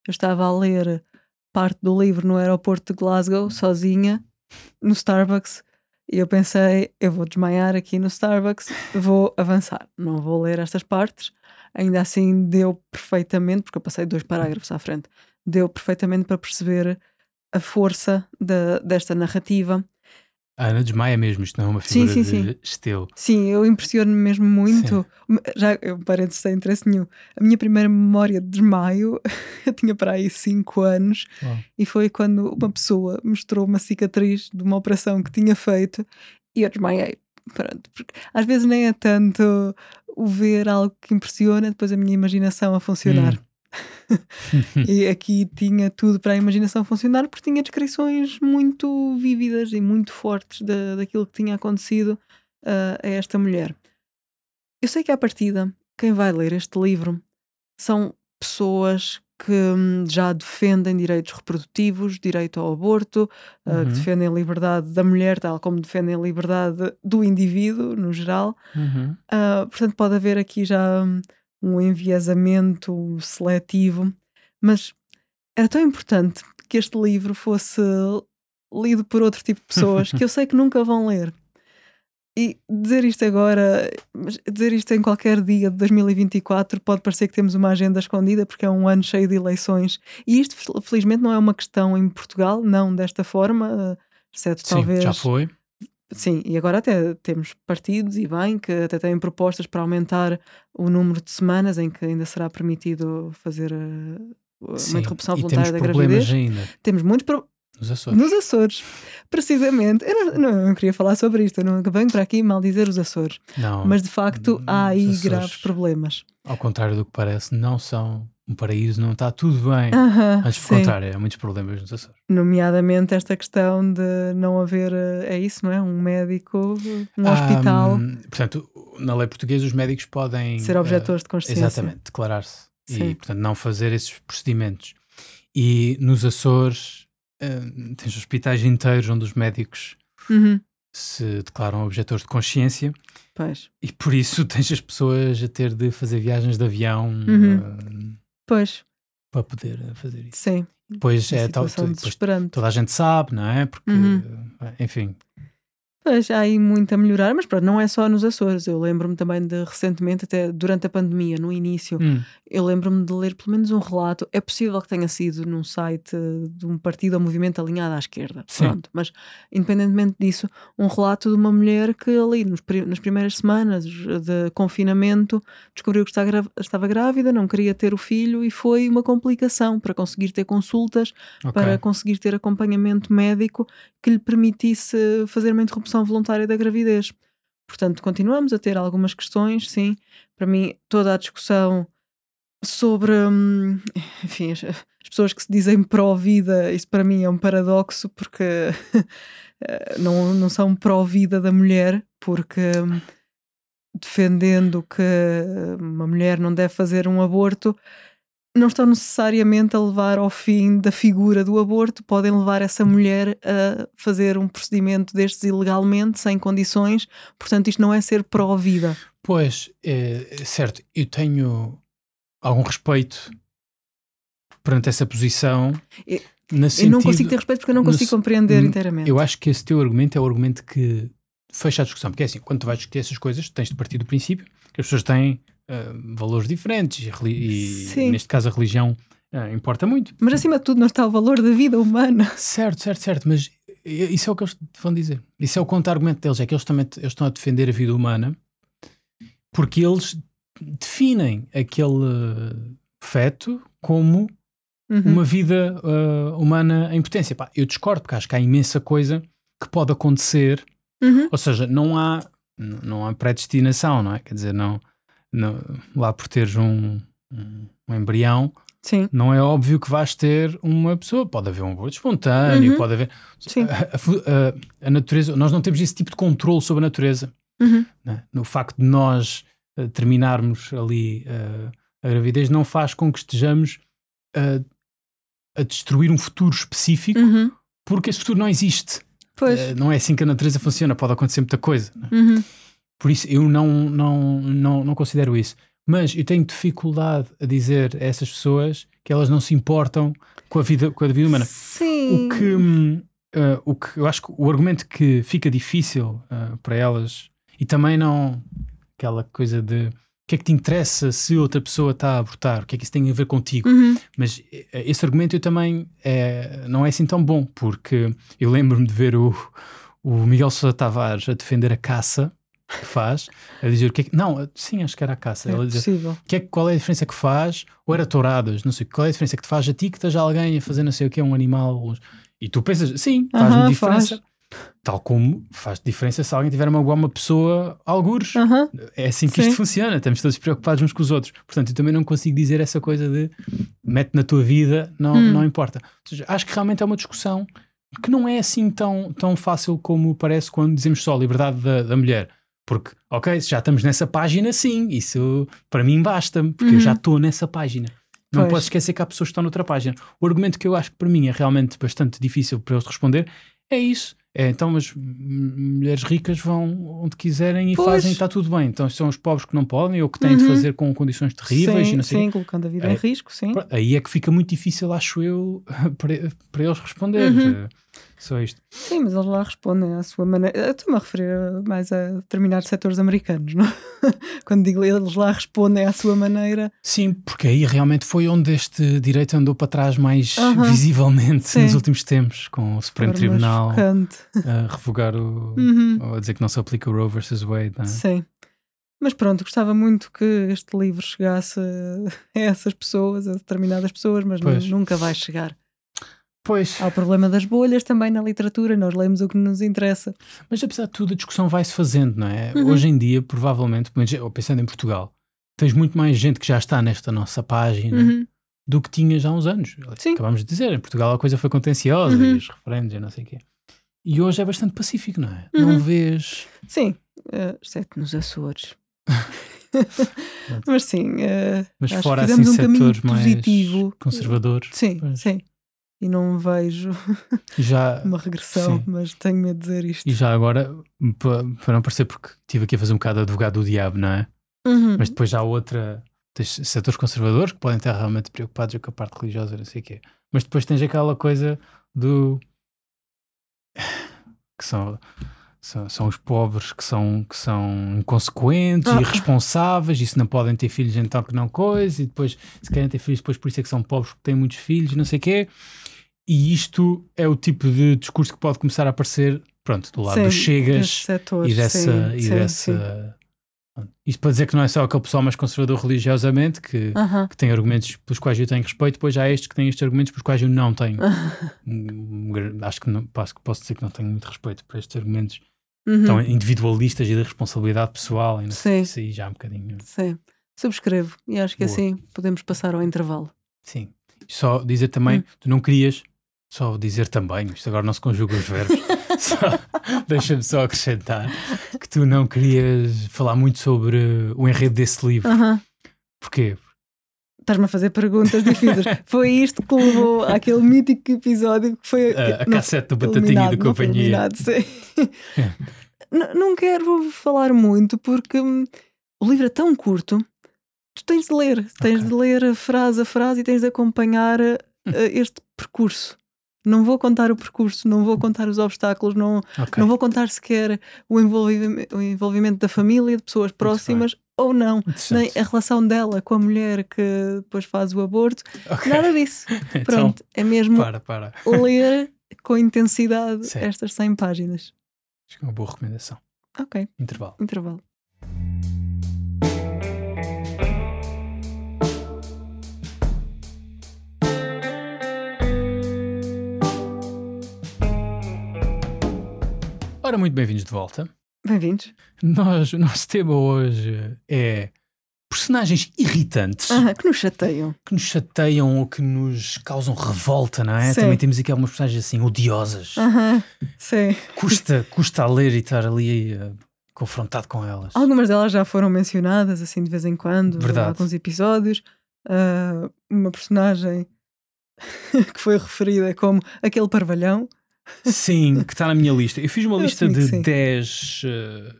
Eu estava a ler parte do livro no aeroporto de Glasgow, sozinha, no Starbucks, e eu pensei, eu vou desmaiar aqui no Starbucks, vou avançar, não vou ler estas partes. Ainda assim deu perfeitamente, porque eu passei dois parágrafos à frente, deu perfeitamente para perceber a força da- desta narrativa. A Ana desmaia mesmo, isto não é uma Sim, figura sim, de sim. estilo. Sim, eu impressiono-me mesmo muito. Já, eu parece sem interesse nenhum. A minha primeira memória de desmaio, eu tinha para aí 5 anos, Uau. e foi quando uma pessoa mostrou uma cicatriz de uma operação que tinha feito e eu desmaiei. Pronto, porque às vezes nem é tanto o ver algo que impressiona, depois a minha imaginação a funcionar. E aqui tinha tudo para a imaginação funcionar porque tinha descrições muito vívidas e muito fortes da, daquilo que tinha acontecido ah, a esta mulher. Eu sei que à partida, quem vai ler este livro são pessoas que hum, já defendem direitos reprodutivos, direito ao aborto, ah, que Uhum. defendem a liberdade da mulher, tal como defendem a liberdade do indivíduo, no geral. Uhum. Ah, portanto, pode haver aqui já hum, um enviesamento seletivo, mas era tão importante que este livro fosse lido por outro tipo de pessoas que eu sei que nunca vão ler. E dizer isto agora, dizer isto em qualquer dia de 2024, pode parecer que temos uma agenda escondida, porque é um ano cheio de eleições. E isto, fel- felizmente, não é uma questão em Portugal, não desta forma, ah, exceto Sim, talvez. já foi. Sim, e agora até temos partidos e bem que até têm propostas para aumentar o número de semanas em que ainda será permitido fazer uh, uma Sim. interrupção voluntária temos da problemas gravidez. ainda Temos muitos pro- nos Açores. nos Açores, precisamente. Eu não, não, não queria falar sobre isto, eu não venho para aqui mal dizer os Açores, Não, mas de facto há aí Açores. graves problemas. ao contrário do que parece, não são um paraíso, não está tudo bem. Aham, Antes do sim. contrário, há muitos problemas nos Açores. Nomeadamente esta questão de não haver, uh, é isso, não é? Um médico, um Ah, hospital, portanto, na lei portuguesa, os médicos podem ser eh, objetores de consciência. Exatamente, declarar-se e, portanto, não fazer esses procedimentos. E nos Açores, eh, tens hospitais inteiros onde os médicos Uhum, se declaram objetores de consciência Pois. e por isso tens as pessoas a ter de fazer viagens de avião Uhum. Pois, para poder eh, fazer isso. sim. Depois, Uma é, tal, depois toda a gente sabe, não é? Porque, Uhum. eh, enfim, Pois, há aí muito a melhorar, mas pronto, não é só nos Açores. Eu lembro-me também de recentemente, até durante a pandemia, no início, hum, eu lembro-me de ler pelo menos um relato. É possível que tenha sido num site de um partido ou movimento alinhado à esquerda. Sim. Pronto, mas independentemente disso, um relato de uma mulher que ali nos nas primeiras semanas de confinamento descobriu que estava grávida, não queria ter o filho e foi uma complicação para conseguir ter consultas ok. para conseguir ter acompanhamento médico que lhe permitisse fazer uma interrupção voluntária da gravidez. Portanto, continuamos a ter algumas questões, sim. Para mim, toda a discussão sobre, hum, enfim, as, as pessoas que se dizem pró-vida, isso para mim é um paradoxo, porque eh, não, não são pró-vida da mulher, porque hum, defendendo que uma mulher não deve fazer um aborto, não estão necessariamente a levar ao fim da figura do aborto, podem levar essa mulher a fazer um procedimento destes ilegalmente, sem condições, portanto, isto não é ser pró-vida. Pois, é, certo, eu tenho algum respeito perante essa posição. Eu, no eu sentido, não consigo ter respeito porque eu não no consigo se- compreender inteiramente. Eu acho que esse teu argumento é o argumento que fecha a discussão. Porque é assim, quando tu vais discutir essas coisas, tens de partir do princípio que as pessoas têm ah, valores diferentes e, Sim. neste caso a religião ah, importa muito. Mas acima de tudo não está o valor da vida humana. Certo, certo, certo, mas isso é o que eles vão dizer. Isso é o contra-argumento deles, é que eles também eles estão a defender a vida humana porque eles definem aquele feto como Uhum. uma vida ah, humana em potência. Pá, eu discordo, porque acho que há imensa coisa que pode acontecer, Uhum. ou seja, não há, não há predestinação, não é? Quer dizer, não, não- lá por teres um, um, embrião, Sim, não é óbvio que vais ter uma pessoa. Pode haver um aborto espontâneo, Uhum. pode haver. Sim. A, a a- natureza, nós não temos esse tipo de controle sobre a natureza. Uhum. né? No facto de nós eh, terminarmos ali eh, a gravidez, não faz com que estejamos a, a destruir um futuro específico, Uhum. porque esse futuro não existe. Pois. Eh, não é assim que a natureza funciona, pode acontecer muita coisa. né? Por isso eu não, não, não, não considero isso. Mas eu tenho dificuldade a dizer a essas pessoas que elas não se importam com a vida, com a vida humana. Sim. O que, eh, o que eu acho que o argumento que fica difícil eh, para elas e também não aquela coisa de o que é que te interessa se outra pessoa está a abortar, o que é que isso tem a ver contigo? Uhum. Mas eh, esse argumento eu também eh, não é assim tão bom, porque eu lembro-me de ver o, o Miguel Sousa Tavares a defender a caça que faz, a dizer o que é que. Não, sim, acho que era a caça. É Ela possível. que é, qual é a diferença que faz? Ou era touradas, não sei, qual é a diferença que te faz a ti que esteja alguém a fazer não sei o que, um animal? E tu pensas, sim, faz-me Aham, diferença. faz. Tal como faz diferença se alguém tiver uma, uma pessoa algures. Aham. É assim que Sim. isto funciona, estamos todos preocupados uns com os outros. Portanto, eu também não consigo dizer essa coisa de mete na tua vida, não, Hum. não importa. Ou seja, acho que realmente é uma discussão que não é assim tão, tão fácil como parece quando dizemos só liberdade da, da mulher. Porque, ok, se já estamos nessa página, sim, isso para mim basta-me, porque eu Uhum. já estou nessa página. Não Pois. posso esquecer que há pessoas que estão noutra página. O argumento que eu acho que para mim é realmente bastante difícil para eles responder é isso. É, então, as mulheres ricas vão onde quiserem e Pois. fazem, está tudo bem. Então, são os pobres que não podem ou que têm de Uhum. fazer com condições terríveis e Sim, não sei sim, colocando a vida É. em risco, sim. Aí é que fica muito difícil, acho eu, para, para eles responder. Uhum. Só isto. Sim, mas eles lá respondem à sua maneira. Estou-me a referir mais a determinados setores americanos, não? Quando digo eles lá respondem à sua maneira. Sim, porque aí realmente foi onde este direito andou para trás mais Aham. visivelmente Sim. nos últimos tempos, com o Supremo forma Tribunal chocante. a revogar o. Uhum. ou a dizer que não se aplica o Roe versus Wade. não é? Sim. Mas pronto, gostava muito que este livro chegasse a essas pessoas, a determinadas pessoas, mas Pois. nunca vai chegar. Pois, Há o problema das bolhas também na literatura, nós lemos o que nos interessa. mas apesar de tudo, a discussão vai-se fazendo, não é? Uhum. Hoje em dia, provavelmente, pensando em Portugal, tens muito mais gente que já está nesta nossa página Uhum. do que tinha já há uns anos. Sim. Acabámos de dizer, em Portugal a coisa foi contenciosa Uhum. e os referendos e não sei o quê. E hoje é bastante pacífico, não é? Uhum. Não vês. Sim, eh, exceto nos Açores. mas sim, eh, Mas fora assim um setores mais positivo. conservadores. Sim, Pois. sim. E não vejo Já, uma regressão, sim. mas tenho medo de dizer isto. E já agora, pa- para não parecer, porque estive aqui a fazer um bocado de advogado do diabo, não é? Uhum. Mas depois já há outra. Tens setores conservadores que podem estar realmente preocupados com a parte religiosa, não sei o quê. Mas depois tens aquela coisa do. que são. São, são os pobres que são, que são inconsequentes Ah. e irresponsáveis e se não podem ter filhos então que não coisa e depois se querem ter filhos depois por isso é que são pobres porque têm muitos filhos não sei o quê e isto é o tipo de discurso que pode começar a aparecer pronto, do lado Sim, dos chegas setores, e dessa. sim, e sim, dessa Isto para dizer que não é só aquele pessoal mais conservador religiosamente que, sim. Aham. que tem argumentos pelos quais eu tenho respeito, depois há estes que têm estes argumentos pelos quais eu não tenho. Acho que não, posso, posso dizer que não tenho muito respeito por estes argumentos Uhum. tão individualistas e de responsabilidade pessoal. E Sim. isso aí já um bocadinho. Sim, subscrevo. E acho que Boa. assim podemos passar ao intervalo. Sim. Só dizer também, Hum. tu não querias. Só dizer também, isto agora não se conjuga os verbos. Deixa-me só acrescentar que tu não querias falar muito sobre o enredo desse livro. Aham. Porquê? Estás-me a fazer perguntas difíceis. foi isto que levou àquele mítico episódio que foi A, a cassete do Batatinha e da companhia. N- não quero falar muito porque hum, o livro é tão curto. Tu tens de ler, tens Ok. de ler frase a frase e tens de acompanhar eh, este percurso. Não vou contar o percurso, não vou contar os obstáculos, não, Ok. não vou contar sequer o envolvimento, o envolvimento da família, de pessoas próximas ou não, nem a relação dela com a mulher que depois faz o aborto, Ok. nada disso. Então, Pronto, é mesmo para, para. ler com intensidade Sim. estas 100 páginas. Acho que é uma boa recomendação. Ok, Intervalo. intervalo. Ora, muito bem-vindos de volta. Bem-vindos. Nós, o nosso tema hoje é personagens irritantes Ah, que nos chateiam. que nos chateiam ou que nos causam revolta, não é? Sim. Também temos aqui algumas personagens assim odiosas. Aham, sim. Custa, custa a ler e estar ali eh, confrontado com elas. Algumas delas já foram mencionadas assim de vez em quando, Verdade. em alguns episódios. Ah, uma personagem que foi referida como aquele parvalhão. Sim, que está na minha lista. Eu fiz uma Eu lista de sim. 10, eh,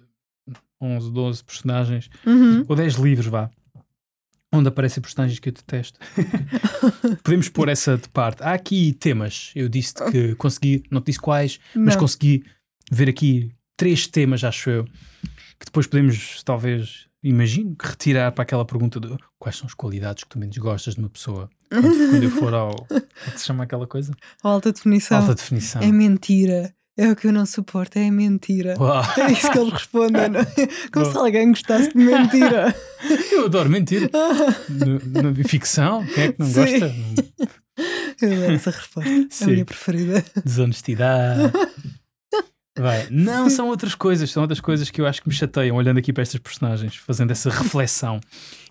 11, 12 personagens, Uhum. ou 10 livros, vá, onde aparecem personagens que eu detesto. Podemos pôr essa de parte. Há aqui temas. Eu disse que consegui, não te disse quais, mas Não. consegui ver aqui três temas, acho eu, que depois podemos, talvez, imagino, que retirar para aquela pergunta de quais são as qualidades que tu menos gostas de uma pessoa quando, quando eu for ao. Como é que se chama aquela coisa? Alta definição. Alta definição. É mentira. É o que eu não suporto, é mentira. Uau. É isso que eles respondem, não é? Como se alguém gostasse de mentira. Eu adoro mentira. No- Na ficção, quem é que não Sim. gosta? Eu adoro essa resposta. É Sim. a minha preferida. Desonestidade. Vai. Não, são outras coisas, são outras coisas que eu acho que me chateiam olhando aqui para estas personagens, fazendo essa reflexão.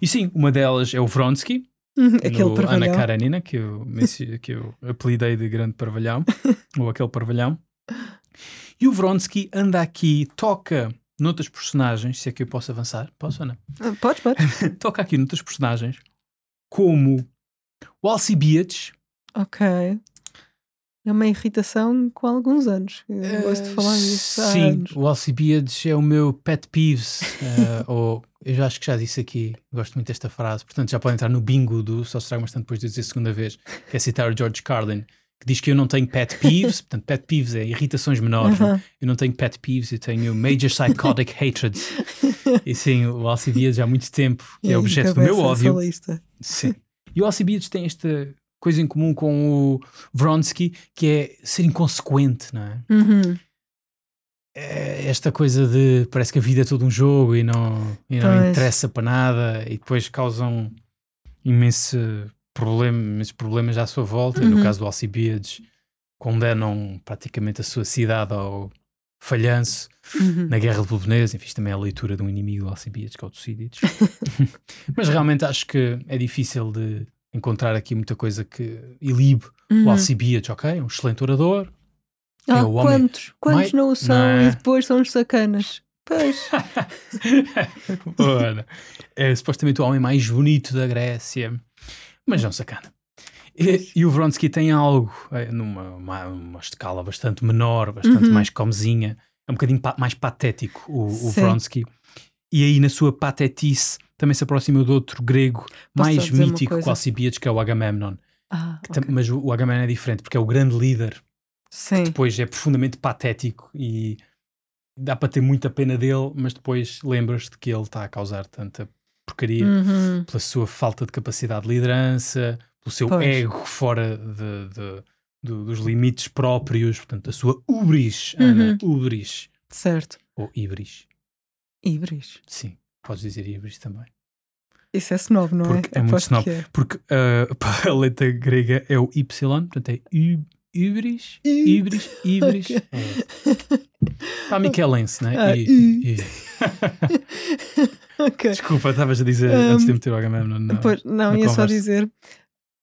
E sim, uma delas é o Vronsky, Uhum, Aquele no Ana parvalhão. Karenina, que eu, que eu apelidei de grande parvalhão, ou aquele parvalhão. E o Vronsky anda aqui, toca noutras personagens, se é que eu posso avançar. Posso, Ana? Ah, Podes, podes. Toca aqui noutras personagens, como o Alcibiades, Ok. É uma irritação com alguns anos. Eu gosto de falar Eh, Sim, anos. o Alcibiades é o meu pet peeves. eh, ou, eu já acho que já disse aqui, gosto muito desta frase, portanto já pode entrar no bingo do Só se trago bastante depois de dizer a segunda vez, que é citar o George Carlin, que diz que eu não tenho pet peeves, portanto pet peeves é irritações menores, Aham. eu não tenho pet peeves, eu tenho major psychotic hatreds. E sim, o Alcibiades há muito tempo, que E é objeto do meu ódio. Sim. E o Alcibiades tem esta coisa em comum com o Vronsky, que é ser inconsequente, não é? Uhum. é esta coisa de parece que a vida é todo um jogo e não, e não Pois. interessa para nada e depois causam imenso problema, imensos problemas à sua volta. E Uhum. no caso do Alcibiades, condenam praticamente a sua cidade ao falhanço Uhum. na Guerra do Peloponeso. Enfim, isto também é a leitura de um inimigo do Alcibiades, que é o Tucídides. Mas realmente acho que é difícil de encontrar aqui muita coisa que ilibe Uhum. o Alcibiades, ok? Um excelente orador, Ah, é o homem quantos? Quantos mais- não o são Não é? e depois são os sacanas? Pois. Boa. É supostamente o homem mais bonito da Grécia, mas não sacana. E, e o Vronsky tem algo é, numa uma, uma escala bastante menor, bastante Uhum. mais comezinha, é um bocadinho pa- mais patético o, o. Vronsky. E aí, na sua patetice, também se aproxima de outro grego Posso mais mítico que Alcibiades, que é o Agamemnon. Ah, Que tam- ok. Mas o, Agamemnon é diferente, porque é o grande líder Sim. depois é profundamente patético e dá para ter muita pena dele, mas depois lembras-te que ele está a causar tanta porcaria Uhum. pela sua falta de capacidade de liderança, pelo seu Pois. ego fora de- de- do- dos limites próprios, portanto, a sua ubris, Ana, ubris, Certo. ou ibris, Ibris. sim, podes dizer ibris também. Isso é snob, não Porque é? é muito snob. é. Porque ah, pá, a letra grega é o y, portanto é ibris, ibris. Ok. É. Para Michelense, né? Ah, I- I. I. ok. Desculpa, estavas a dizer Um, antes de meter o na- Pois, não, ia só conversa. dizer,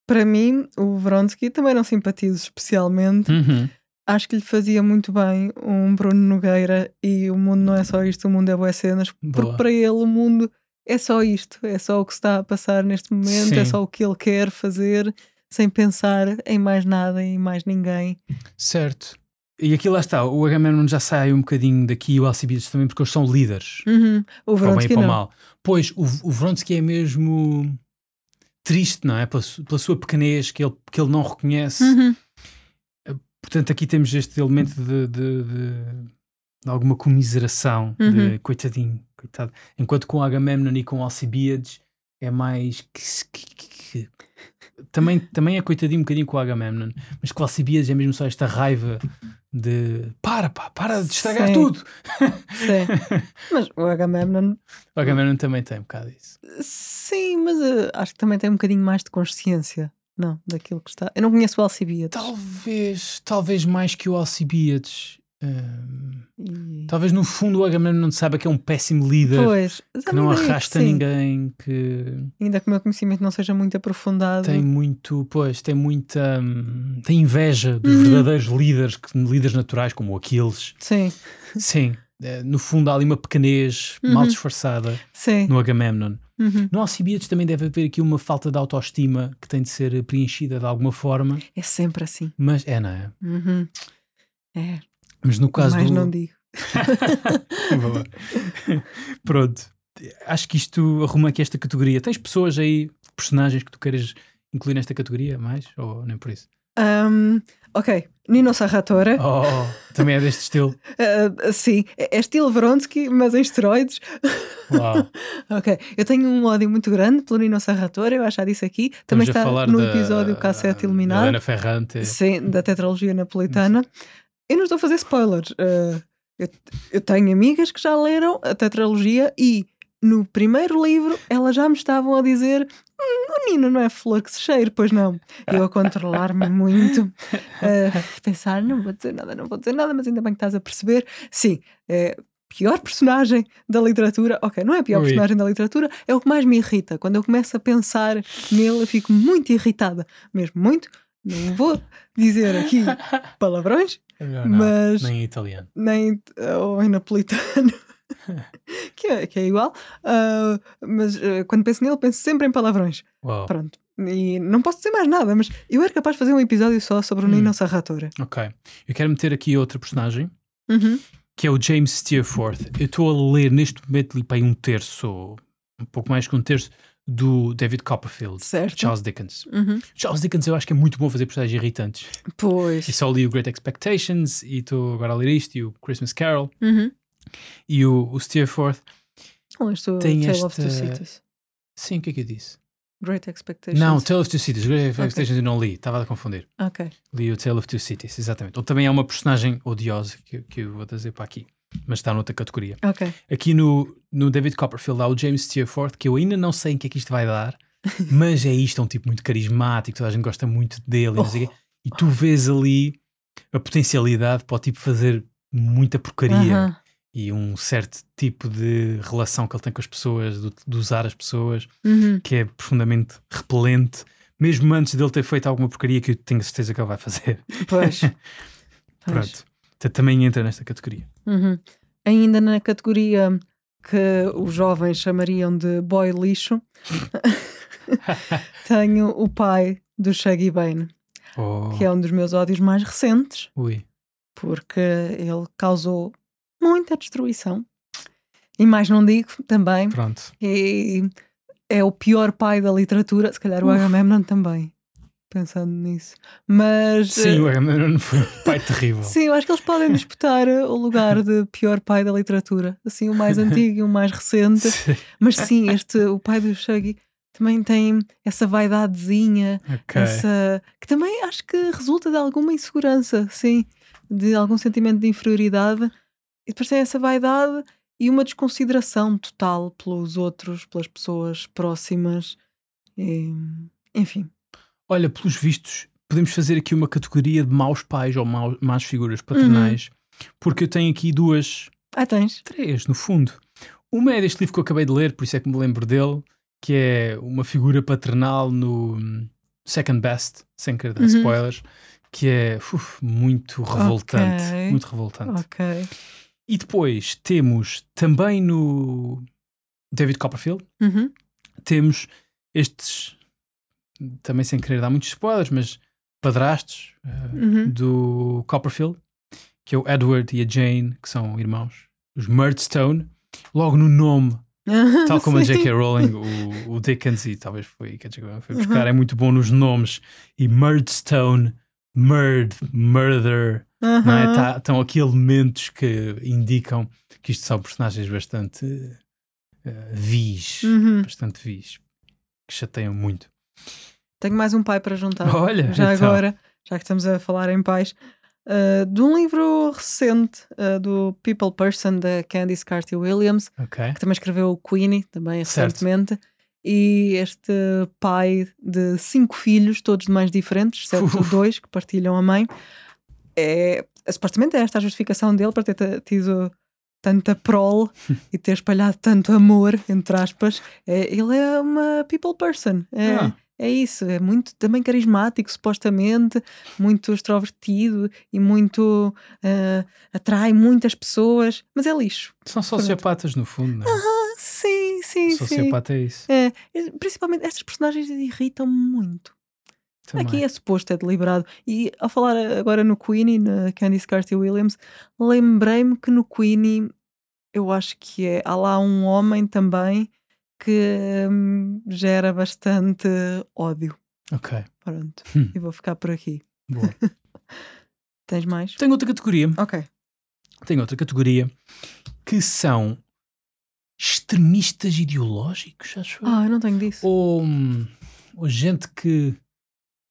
para mim, o Vronsky também não simpatizo especialmente. Uhum. Acho que lhe fazia muito bem um Bruno Nogueira e o mundo não é só isto, o mundo é boas cenas, Boa. porque para ele o mundo é só isto, é só o que se está a passar neste momento, é Sim. só o que ele quer fazer, sem pensar em mais nada, em mais ninguém. Certo. E aqui lá está, o Agamemnon já sai um bocadinho daqui, o Alcibiades também, porque eles são líderes. Uhum. O para o bem e Vronsky para o não. mal. Pois, o, o Vronsky é mesmo triste, não é? Pela, pela sua pequenez que ele, que ele não reconhece. Uhum. Portanto, aqui temos este elemento de, de- de- de alguma comiseração, de Uhum. coitadinho, coitado. Enquanto com Agamemnon e com Alcibiades é mais também, também é coitadinho um bocadinho com o Agamemnon, mas com o Alcibiades é mesmo só esta raiva de para, pá, para de estragar Sim. tudo. Sim. Mas o Agamemnon, O Agamemnon também tem um bocado isso. sim, mas eh, acho que também tem um bocadinho mais de consciência, não, daquilo que está. Eu não conheço o Alcibiades. Talvez, talvez mais que o Alcibiades. Hum, E- talvez no fundo o Agamemnon não saiba que é um péssimo líder, Pois, que não é arrasta sim. ninguém, que Ainda que o meu conhecimento não seja muito aprofundado. tem muito, pois, tem muita, hum, tem inveja dos Uhum. verdadeiros líderes, que, líderes naturais como o Aquiles. Sim, Sim, eh, no fundo há ali uma pequenez Uhum. mal disfarçada sim. no Agamemnon. Uhum. No Alcibiades também deve haver aqui uma falta de autoestima que tem de ser preenchida de alguma forma, É sempre assim. mas é, não é? Uhum. É, Mas no caso mais do... não digo. Boa. Pronto. Acho que isto arruma aqui esta categoria. Tens pessoas aí, personagens que tu queiras incluir nesta categoria mais? Ou nem por isso? Ahm, ok, Nino Sarratore. Oh, também é deste estilo. Ah, sim, é é estilo Vronsky, mas em esteroides. Uau. ok, eu tenho um ódio muito grande pelo Nino Sarratore, eu acho já disse aqui. Também está no da- episódio Cassete da Iluminado. Helena Ferrante. Sim, da tetralogia napolitana. Eu não estou a fazer spoilers. Uh, eu, eu tenho amigas que já leram a tetralogia e no primeiro livro elas já me estavam a dizer: hum, o Nino não é fluxo cheiro, pois não. Eu a controlar-me muito, uh, pensar: não vou dizer nada, não vou dizer nada, mas ainda bem que estás a perceber. Sim, é. Pior personagem da literatura, ok, não é a pior Ui. personagem da literatura, é o que mais me irrita. Quando eu começo a pensar nele, eu fico muito irritada, mesmo muito. Não vou dizer aqui palavrões, Não, não, mas Nem em italiano. nem ou em napolitano, que, é, que é igual. Ah, mas ah, quando penso nele, penso sempre em palavrões. Uau. Pronto. E não posso dizer mais nada, mas eu era capaz de fazer um episódio só sobre o Hum. Nino Sarratore. Ok. Eu quero meter aqui outra personagem, Uhum. que é o James Steerforth. Eu estou a ler neste momento ali para um terço, um pouco mais que um terço, do David Copperfield. Certo. Charles Dickens. Uhum. Charles Dickens eu acho que é muito bom fazer personagens irritantes. Pois. E só li o Great Expectations e estou agora a ler isto e o Christmas Carol Uhum. E o, o Steerforth. Tem Tale of Two esta- Cities. Sim, o que é que eu disse? Great Expectations. Não, Tale of Two Cities. Great Expectations eu não li, estava a confundir. Ok. Li o Tale of Two Cities, exatamente. Ou também é uma personagem odiosa que, que eu vou trazer para aqui, mas está noutra categoria. Ok. Aqui no, no David Copperfield há o James Steerforth, que eu ainda não sei em que é que isto vai dar, mas é isto, é um tipo muito carismático, toda a gente gosta muito dele, e, não sei o quê. e tu vês ali a potencialidade para o tipo fazer muita porcaria Aham. E um certo tipo de relação que ele tem com as pessoas, de, de usar as pessoas, Uhum. que é profundamente repelente, mesmo antes dele ter feito alguma porcaria que eu tenho certeza que ele vai fazer. Pois. Pronto. Então, também entra nesta categoria. Uhum. Ainda na categoria que os jovens chamariam de boy lixo, tenho o pai do Shaggy Bane, Oh, que é um dos meus ódios mais recentes, ui. porque ele causou muita destruição. E mais não digo também. Pronto. E é o pior pai da literatura, se calhar o Uf. Agamemnon também, pensando nisso. Mas Sim, eh, o Agamemnon foi um pai terrível. Sim, eu acho que eles podem disputar eh, o lugar de pior pai da literatura. Assim, o mais antigo e o mais recente. Sim. Mas sim, este, o pai do Shaggy também tem essa vaidadezinha, Ok. essa, que também acho que resulta de alguma insegurança, sim, de algum sentimento de inferioridade. E depois tem essa vaidade e uma desconsideração total pelos outros, pelas pessoas próximas. E, enfim. Olha, pelos vistos, podemos fazer aqui uma categoria de maus pais ou mau, más figuras paternais, porque eu tenho aqui duas, Ah, tens? três, no fundo. Uma é deste livro que eu acabei de ler, por isso é que me lembro dele, que é uma figura paternal no hum, Second Best, sem querer dar Uhum. spoilers, que é uf, muito revoltante. Ok. Muito revoltante. Ok. E depois temos também no, David Copperfield. Uhum. Temos estes, também sem querer dar muitos spoilers, mas padrastos uh, Uhum. do Copperfield, que é o Edward e a Jane, que são irmãos, os Murdstone. Logo no nome, tal como a. J.K. Rowling, o, o Dickens, e talvez foi que foi Uhum. buscar, é muito bom nos nomes. E Murdstone, Murd, Murder, não é? Tá- Estão aqui elementos que indicam que isto são personagens bastante uh, vis, Uhum. bastante vis, que chateiam muito. Tenho mais um pai para juntar. Olha, já então. agora, já que estamos a falar em pais, uh, de um livro recente uh, do People Person da Candice Carty Williams, Ok. que também escreveu o Queenie, também Certo. recentemente. E este pai de cinco filhos, todos de mães diferentes, exceto Uf. dois que partilham a mãe, é, supostamente é esta a justificação dele para ter tido tanta prole e ter espalhado tanto amor, entre aspas. É, ele é uma people person. É, Ah. é isso, é muito também carismático, supostamente, muito extrovertido e muito eh, atrai muitas pessoas, mas é lixo. São sociopatas no fundo, não é? Sim, sim, sim. Sociopata é isso. É, é, principalmente estas personagens irritam muito. Também. Aqui é suposto, é deliberado. E ao falar agora no Queenie, na Candice Carty Williams, lembrei-me que no Queenie eu acho que é. Há lá um homem também que hum, gera bastante ódio. Ok. Pronto. Hum. E vou ficar por aqui. Boa. Tens mais? Tenho outra categoria. Ok. Tenho outra categoria que são extremistas ideológicos, acho eu. Ah, eu não tenho disso. ou, ou gente que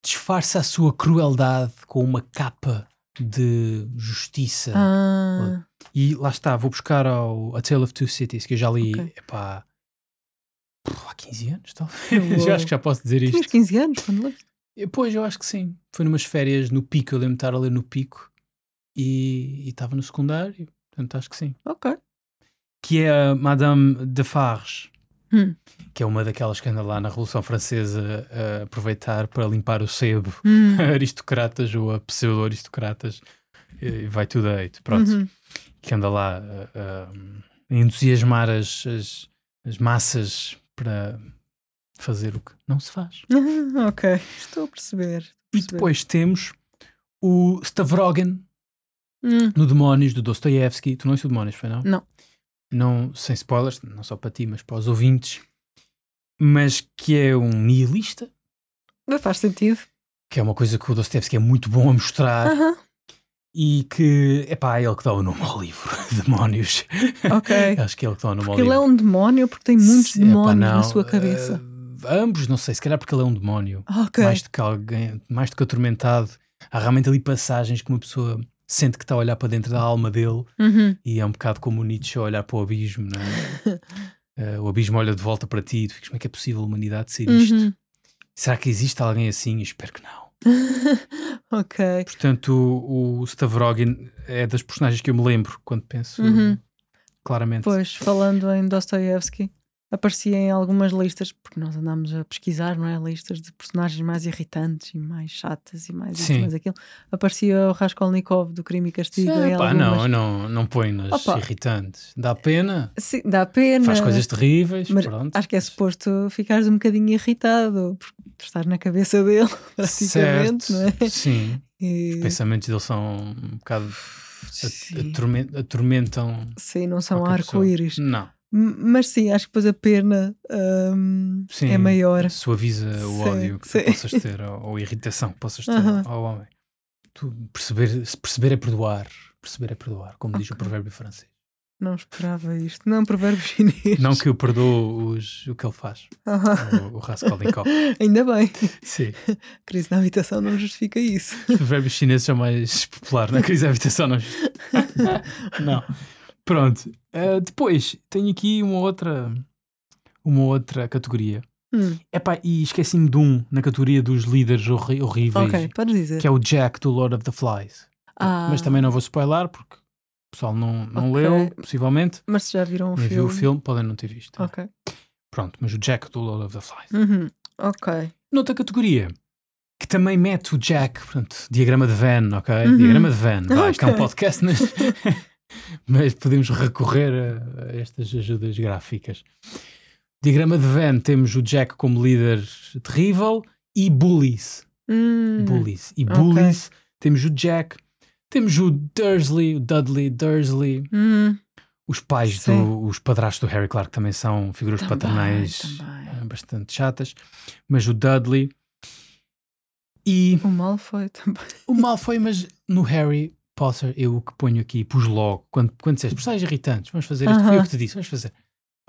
disfarça a sua crueldade com uma capa de justiça. Ah, E lá está, vou buscar ao A Tale of Two Cities, que eu já li Ok. epá, há 15 anos, talvez. Já acho que já posso dizer tinhas isto. 15 anos quando leste? Pois, eu acho que sim. Foi numas férias no Pico, eu lembro de estar a ler no Pico e estava no secundário, portanto acho que sim. Ok. Que é a Madame Defarge, Hum. que é uma daquelas que anda lá na Revolução Francesa a aproveitar para limpar o sebo Hum. a aristocratas ou a pseudo-aristocratas e vai tudo deito, pronto. Uhum. Que anda lá a, a entusiasmar as, as, as massas para fazer o que não se faz. Ok. Estou a perceber. Estou a E perceber. depois temos o Stavrogan Hum. no Demónios do Dostoevsky. Tu não és o Demónios, foi não? Não. Não, sem spoilers, não só para ti, mas para os ouvintes. Mas que é um nihilista, Mas Faz sentido. que é uma coisa que o Dostoevsky é muito bom a mostrar. Aham. E que, epá, é ele que dá o nome ao livro, Demónios. Ok. Acho que é ele que dá o nome Porque ao ele é livro. um demónio porque tem muitos Se- epá, demónios na não, sua cabeça. eh, ambos, não sei, se calhar porque ele é um demónio. ok. Mais do que alguém, mais do que atormentado. Há realmente ali passagens que uma pessoa sente que está a olhar para dentro da alma dele Uhum. e é um bocado como o Nietzsche a olhar para o abismo, não é? Eh, o abismo olha de volta para ti e tu ficas, como é que é possível a humanidade ser isto? Uhum. Será que existe alguém assim? Eu espero que não. ok. Portanto, o, o Stavrogin é das personagens que eu me lembro quando penso Uhum. claramente. Pois, falando em Dostoevsky, aparecia em algumas listas, porque nós andámos a pesquisar, não é? Listas de personagens mais irritantes e mais chatas e mais isso, mais aquilo. Aparecia o Raskolnikov do Crime e Castigo. Sim, pá, algumas. não, não, não põe nas Opa. irritantes. Dá pena, Sim, dá pena. faz coisas terríveis, Mas pronto. acho que é suposto ficares um bocadinho irritado, porque tu estás na cabeça dele, praticamente, certo, não é? Sim, E- os pensamentos dele são um bocado. Sim. atormen- atormentam. Sim, não são arco-íris. Não, Mas sim, acho que depois a pena hum, sim. é maior. Suaviza o Sim, ódio que tu sim. possas ter, ou, ou a irritação que possas ter ao homem. Tu perceber, se perceber é perdoar. Perceber é perdoar, como diz o provérbio francês. Não esperava isto. Não, provérbio chinês. Não que eu perdoo os, o que ele faz, Aham. o, o Raskolnikov. Ainda bem. Sim. Crise na habitação não justifica isso. Os provérbios chineses são mais populares na crise da habitação, não? não. Pronto. Uh, depois, tenho aqui uma outra, uma outra categoria. Hum, Epá, e esqueci-me de um na categoria dos líderes horri- horríveis, ok, podes dizer. que é o Jack do Lord of the Flies. Ah, Mas também não vou spoiler porque o pessoal não, não Ok. leu, possivelmente. Mas se já viram o Nem viu filme. o filme, podem não ter visto. Ok. Pronto, mas o Jack do Lord of the Flies. Uhum, Ok. Noutra categoria, que também mete o Jack, portanto, diagrama de Venn, ok? Uhum. Diagrama de Venn. Vai, Isto é um podcast, mas, mas podemos recorrer a, a estas ajudas gráficas. Diagrama de Venn temos o Jack como líder terrível e bullies. Hum, Bullies. E bullies temos o Jack, temos o Dursley, o Dudley Dursley, hum, os pais, Sim. do, os padrastos do Harry, claro que também são figuras Também, paternais também. bastante chatas, mas o Dudley e o mal foi também. o Malfoy, mas no Harry Potter eu o que ponho aqui, pus logo, quando, quando disseste personagens irritantes, vamos fazer isto, foi eu que te disse, vamos fazer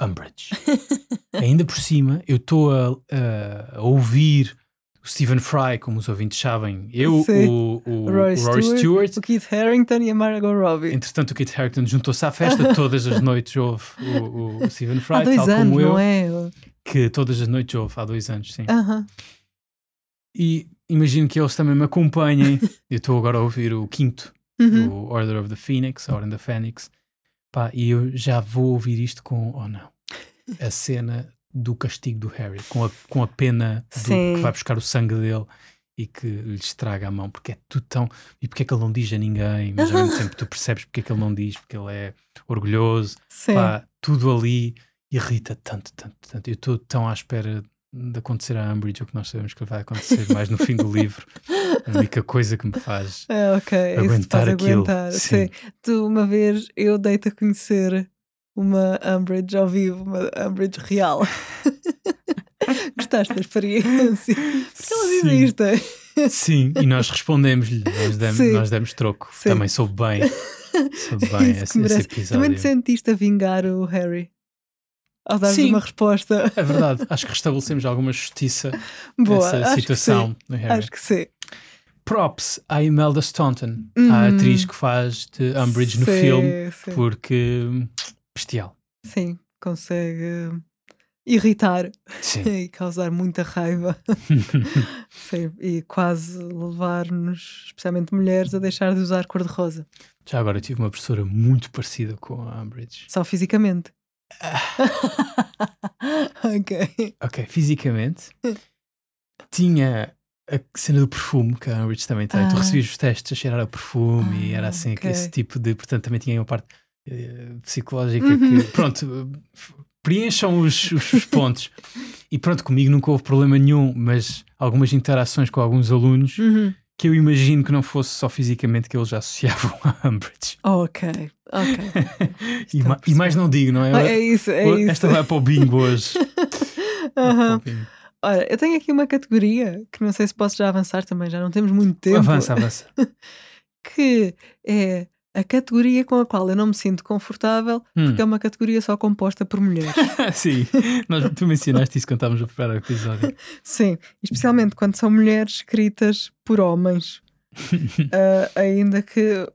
Umbridge. Ainda por cima, eu estou a, a- a ouvir o Stephen Fry, como os ouvintes sabem, eu, Sim. o, o, Roy o Roy Stewart, Stewart, O Keith Harrington e a Margot Robbie. entretanto o Kit Harington juntou-se à festa, todas as noites houve o, o Stephen Fry, Há dois tal anos, como eu, não é? que todas as noites houve, há dois anos, sim. Aham. E imagino que eles também me acompanhem, eu estou agora a ouvir o quinto, Uhum. o Order of the Phoenix, a Ordem da Fênix, pá, e eu já vou ouvir isto com, oh não, a cena do castigo do Harry, com a, com a pena do, que vai buscar o sangue dele e que lhe estraga a mão, porque é tudo tão. E porque é que ele não diz a ninguém, mas ao mesmo tempo tu percebes porque é que ele não diz, porque ele é orgulhoso, Sim. pá, tudo ali irrita tanto, tanto, tanto. Eu estou tão à espera de acontecer a Umbridge, o que nós sabemos que vai acontecer mais no fim do livro. A única coisa que me faz É, ok. Isso te aguentar faz aquilo. aguentar. Sim. Sim. Tu, uma vez, eu dei-te a conhecer uma Umbridge ao vivo, uma Umbridge real. Gostaste da experiência? Porque ela diz Sim. isto. é? Sim, e nós respondemos-lhe, nós demos, nós demos troco. Sim. Também soube bem, soube bem esse, que esse episódio. Também te sentiste a vingar o Harry? Ao Sim. uma resposta É verdade, acho que restabelecemos alguma justiça boa. nessa situação no. Harry. Acho que sim. Props à Imelda Staunton, Uhum. a atriz que faz de Umbridge no Sim, filme, sim. porque hum, bestial. Sim, consegue irritar Sim. e causar muita raiva. Sim, e quase levar-nos, especialmente mulheres, a deixar de usar cor-de-rosa. Já agora tive uma professora muito parecida com a Umbridge. Só fisicamente. ok. Ok, fisicamente tinha a cena do perfume que a Umbridge também tem. Tu Ah. recebias os testes a cheirar a perfume e era Ah, assim, ok. esse tipo de. Portanto, também tinha uma parte eh, psicológica Uhum. que, pronto, preencham os, os- os pontos. E pronto, comigo nunca houve problema nenhum, mas algumas interações com alguns alunos Uhum. Que eu imagino que não fosse só fisicamente que eles já associavam a Umbridge. Ok, ok. E, ma- e mais não digo, não é? Ah, é isso, é isso. Esta vai para o bingo hoje. Bingo. Ora, eu tenho aqui uma categoria que não sei se posso já avançar também, já não temos muito tempo. Avança, avança. Que é a categoria com a qual eu não me sinto confortável, Hum. porque é uma categoria só composta por mulheres. Sim, nós, tu mencionaste isso quando estávamos a preparar o episódio. Sim, especialmente quando são mulheres escritas por homens. Ah, ainda que,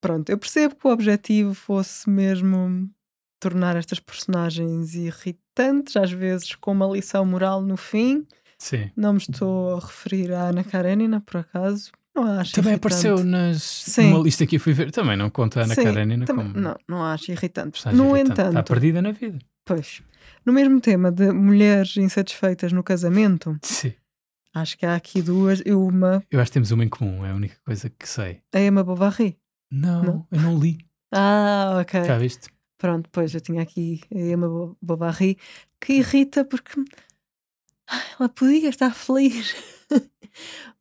pronto, eu percebo que o objetivo fosse mesmo tornar estas personagens irritantes, às vezes com uma lição moral no fim. Sim. Não me estou a referir à Ana Karenina, por acaso. Não acho Também irritante. apareceu nas, Sim. numa lista que eu fui ver. Também não conta a Ana Sim, Karenina também- como Não, não acho irritante. No irritante. entanto, Está perdida na vida. pois, no mesmo tema de mulheres insatisfeitas no casamento, Sim. acho que há aqui duas, e uma Eu acho que temos uma em comum, é a única coisa que sei. é a Emma Bovary. Não, Não. eu não li. Ah, ok. Já viste? Pronto, pois eu tinha aqui a Emma Bo- Bovary que irrita porque ela podia estar feliz.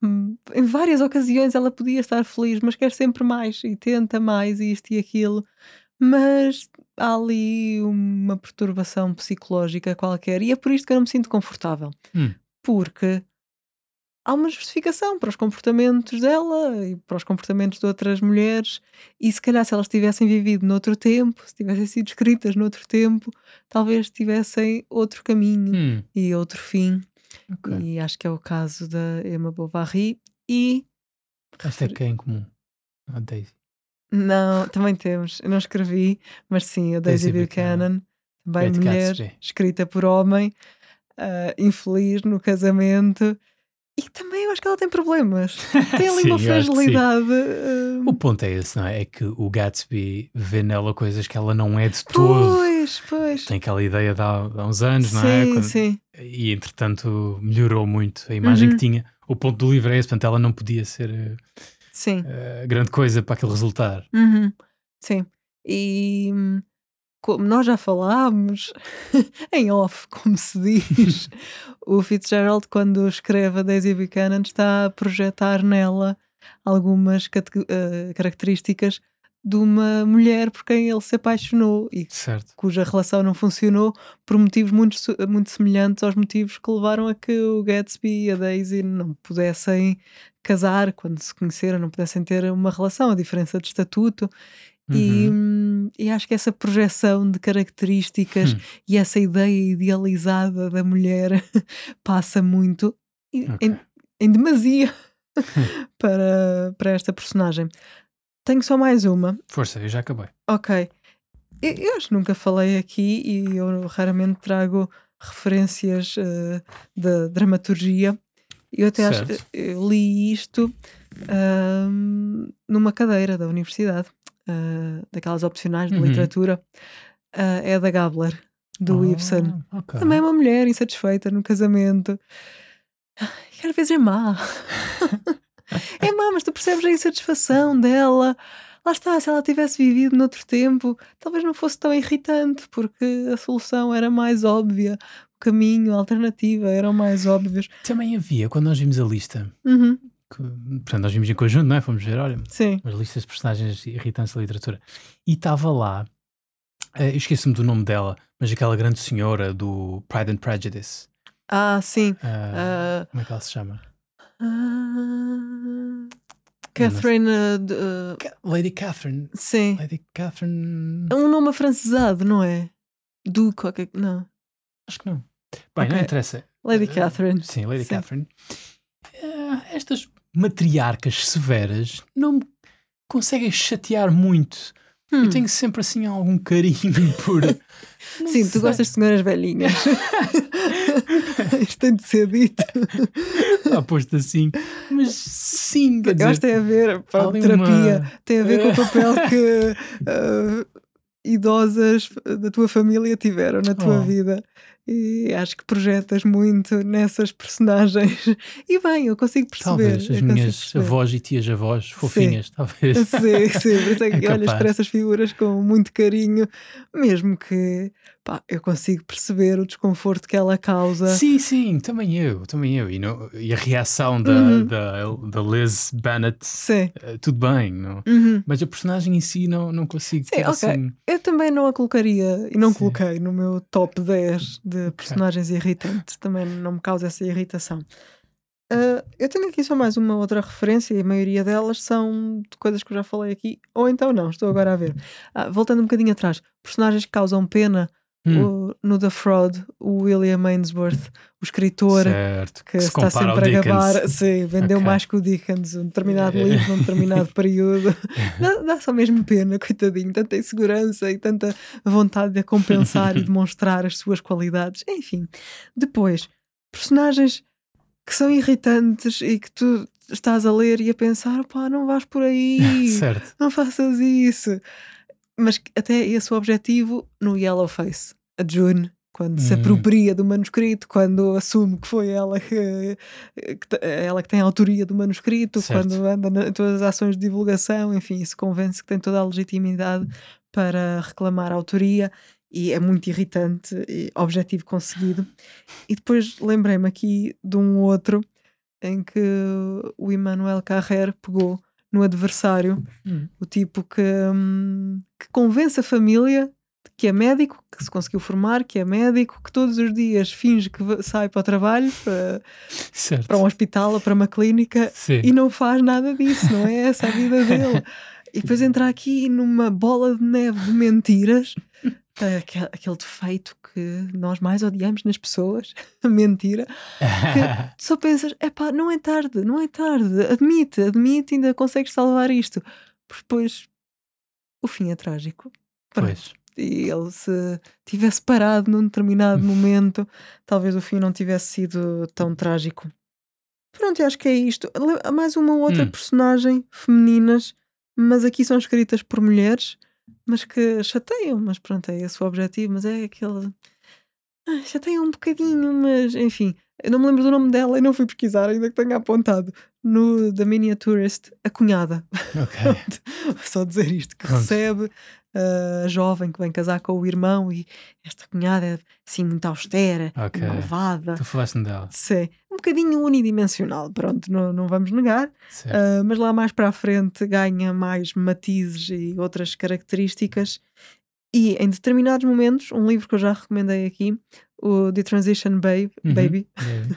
Em várias ocasiões ela podia estar feliz, mas quer sempre mais e tenta mais isto e aquilo. Mas há ali uma perturbação psicológica qualquer e é por isto que eu não me sinto confortável. Hum. Porque há uma justificação para os comportamentos dela e para os comportamentos de outras mulheres e se calhar se elas tivessem vivido noutro tempo, se tivessem sido escritas noutro tempo, talvez tivessem outro caminho Hum, e outro fim. ok. E acho que é o caso da Emma Bovary. E Esta é que é em comum. A Daisy. não, também temos, eu não escrevi, mas sim, a Daisy, Daisy Buchanan, também mulher, escrita por homem, ah, infeliz no casamento. E também eu acho que ela tem problemas. Tem ali Sim, uma sim. fragilidade. ah, O ponto é esse, não é? É que o Gatsby vê nela coisas que ela não é de todo. Pois, pois. Tem aquela ideia de há, há uns anos, não é? sim, Quando- sim. E entretanto melhorou muito a imagem Uhum. que tinha. O ponto do livro é esse, portanto ela não podia ser eh, Sim. eh, grande coisa para aquele resultar. Uhum, Sim. E, como nós já falámos, em off, como se diz, o Fitzgerald, quando escreve a Daisy Buchanan, está a projetar nela algumas uh, características de uma mulher por quem ele se apaixonou e certo. cuja relação não funcionou por motivos muito, muito semelhantes aos motivos que levaram a que o Gatsby e a Daisy não pudessem casar quando se conheceram, não pudessem ter uma relação, a diferença de estatuto. Uhum. E, e, acho que essa projeção de características hum. e essa ideia idealizada da mulher passa muito okay. em, em demasia para, para esta personagem. Tenho só mais uma. Força, eu já acabei. Ok. Eu, eu acho que nunca falei aqui e eu raramente trago referências uh, da dramaturgia. Eu até acho, eu li isto uh, numa cadeira da universidade, uh, daquelas opcionais de uhum. literatura. Uh, é da Gabler, do oh, Ibsen. Okay. Também é uma mulher insatisfeita no casamento. E às vezes é má. É má, mas tu percebes a insatisfação dela. Lá está, se ela tivesse vivido noutro tempo, talvez não fosse tão irritante, porque a solução era mais óbvia, o caminho, a alternativa eram mais óbvios. Também havia, quando nós vimos a lista, uhum. Que, portanto, nós vimos em conjunto, não é? Fomos ver, olha, Sim. as listas de personagens irritantes da literatura. E estava lá, eh, eu esqueço-me do nome dela, mas aquela grande senhora do Pride and Prejudice. Ah, sim. Uh, uh, como é que ela se chama? Uh, Catherine. Uh, Lady Catherine. Sim. Lady Catherine. É um nome afrancesado, não é? Do qualquer. Não. Acho que não. Bem, okay. não interessa. Lady uh, Catherine. Sim, Lady sim. Catherine. Uh, estas matriarcas severas não me conseguem chatear muito. Hum. Eu tenho sempre assim algum carinho por. Sim, sei. tu gostas de senhoras velhinhas. Isto tem de ser dito. Está posto assim. Mas sim, quer dizer, tem a ver, pá, terapia, uma... tem a ver com o papel que uh, idosas da tua família tiveram na tua oh. vida e acho que projetas muito nessas personagens. E bem, eu consigo perceber. Talvez as minhas perceber. avós e tias avós fofinhas, sim. talvez. Sim, sim, por é que é olhas para essas figuras com muito carinho, mesmo que pá, eu consigo perceber o desconforto que ela causa. Sim, sim, também eu, também eu. E, e a reação da, uhum. da, da Liz Bennett, sim. Uh, tudo bem, não? Uhum. mas a personagem em si não, não consigo sim, ter okay. assim. Eu também não a colocaria, e não sim. coloquei no meu top 10 de personagens okay. irritantes, também não me causa essa irritação. Uh, eu tenho aqui só mais uma outra referência e a maioria delas são de coisas que eu já falei aqui, ou então não, estou agora a ver. Uh, voltando um bocadinho atrás, personagens que causam pena Hum. O, no The Fraud, o William Ainsworth, o escritor certo, que, que se está sempre a gabar, sim, vendeu okay. mais que o Dickens, um determinado é. livro num determinado período. Dá, dá, só mesmo pena, coitadinho, tanta insegurança e tanta vontade de compensar e demonstrar as suas qualidades. Enfim, depois, personagens que são irritantes e que tu estás a ler e a pensar, pá, não vais por aí, certo. não faças isso mas até esse o objetivo no Yellow Face. A June, quando se hum. apropria do manuscrito, quando assume que foi ela que, que ela que tem a autoria do manuscrito, certo. quando anda em todas as ações de divulgação, enfim, se convence que tem toda a legitimidade para reclamar a autoria e é muito irritante, e objetivo conseguido. E depois lembrei-me aqui de um outro em que o Emmanuel Carrer pegou no adversário, hum. o tipo que, hum, que convence a família que é médico, que se conseguiu formar, que é médico, que todos os dias finge que sai para o trabalho, para, para um hospital ou para uma clínica Sim. e não faz nada disso, não é essa a vida dele. e depois entra aqui numa bola de neve de mentiras, aquele, aquele defeito que nós mais odiamos nas pessoas, a mentira, que só pensas, é pá, não é tarde, não é tarde, admite, admite, ainda consegues salvar isto. Porque depois o fim é trágico. Pois. E ele se tivesse parado num determinado momento, talvez o fim não tivesse sido tão trágico. Pronto, acho que é isto. Mais uma ou outra hum. personagem femininas, mas aqui são escritas por mulheres mas que chateiam, mas pronto, é esse o objetivo, mas é aquele. Ah, chateiam um bocadinho, mas enfim, eu não me lembro do nome dela e não fui pesquisar, ainda que tenha apontado. no The Miniaturist, a cunhada. Ok. Só dizer isto, que Pronto. recebe a jovem que vem casar com o irmão e esta cunhada é assim muito austera, Ok. malvada. Tu falaste-me dela. Sim, um bocadinho unidimensional, pronto, não, não vamos negar, ah, mas lá mais para a frente ganha mais matizes e outras características. E em determinados momentos, um livro que eu já recomendei aqui, o The Transition Babe, Uhum. Baby, É.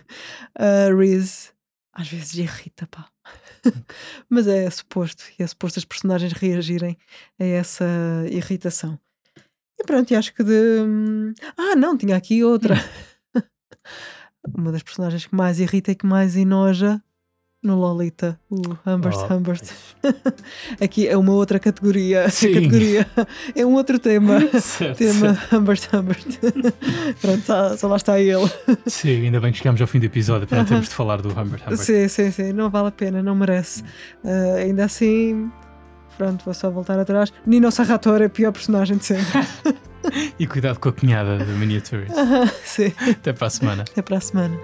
a Reese às vezes irrita, pá. Mas é suposto, é suposto as personagens reagirem a essa irritação. E pronto, e acho que de. hum, Ah, não, tinha aqui outra. Uma das personagens que mais irrita e que mais enoja no Lolita, o Humbert Oh, Humbert. Aqui é uma outra categoria. Categoria. É um outro tema. certo, tema certo. Humbert Humbert. Pronto, só, só lá está ele. Sim, ainda bem que chegamos ao fim do episódio para não termos de falar do Humbert Humbert. Sim, sim, sim, não vale a pena, não merece. Ah, ainda assim, pronto, vou só voltar atrás. Nino Sarrator é a pior personagem de sempre. E cuidado com a cunhada da Miniatures. sim, Até para a semana. até para a semana.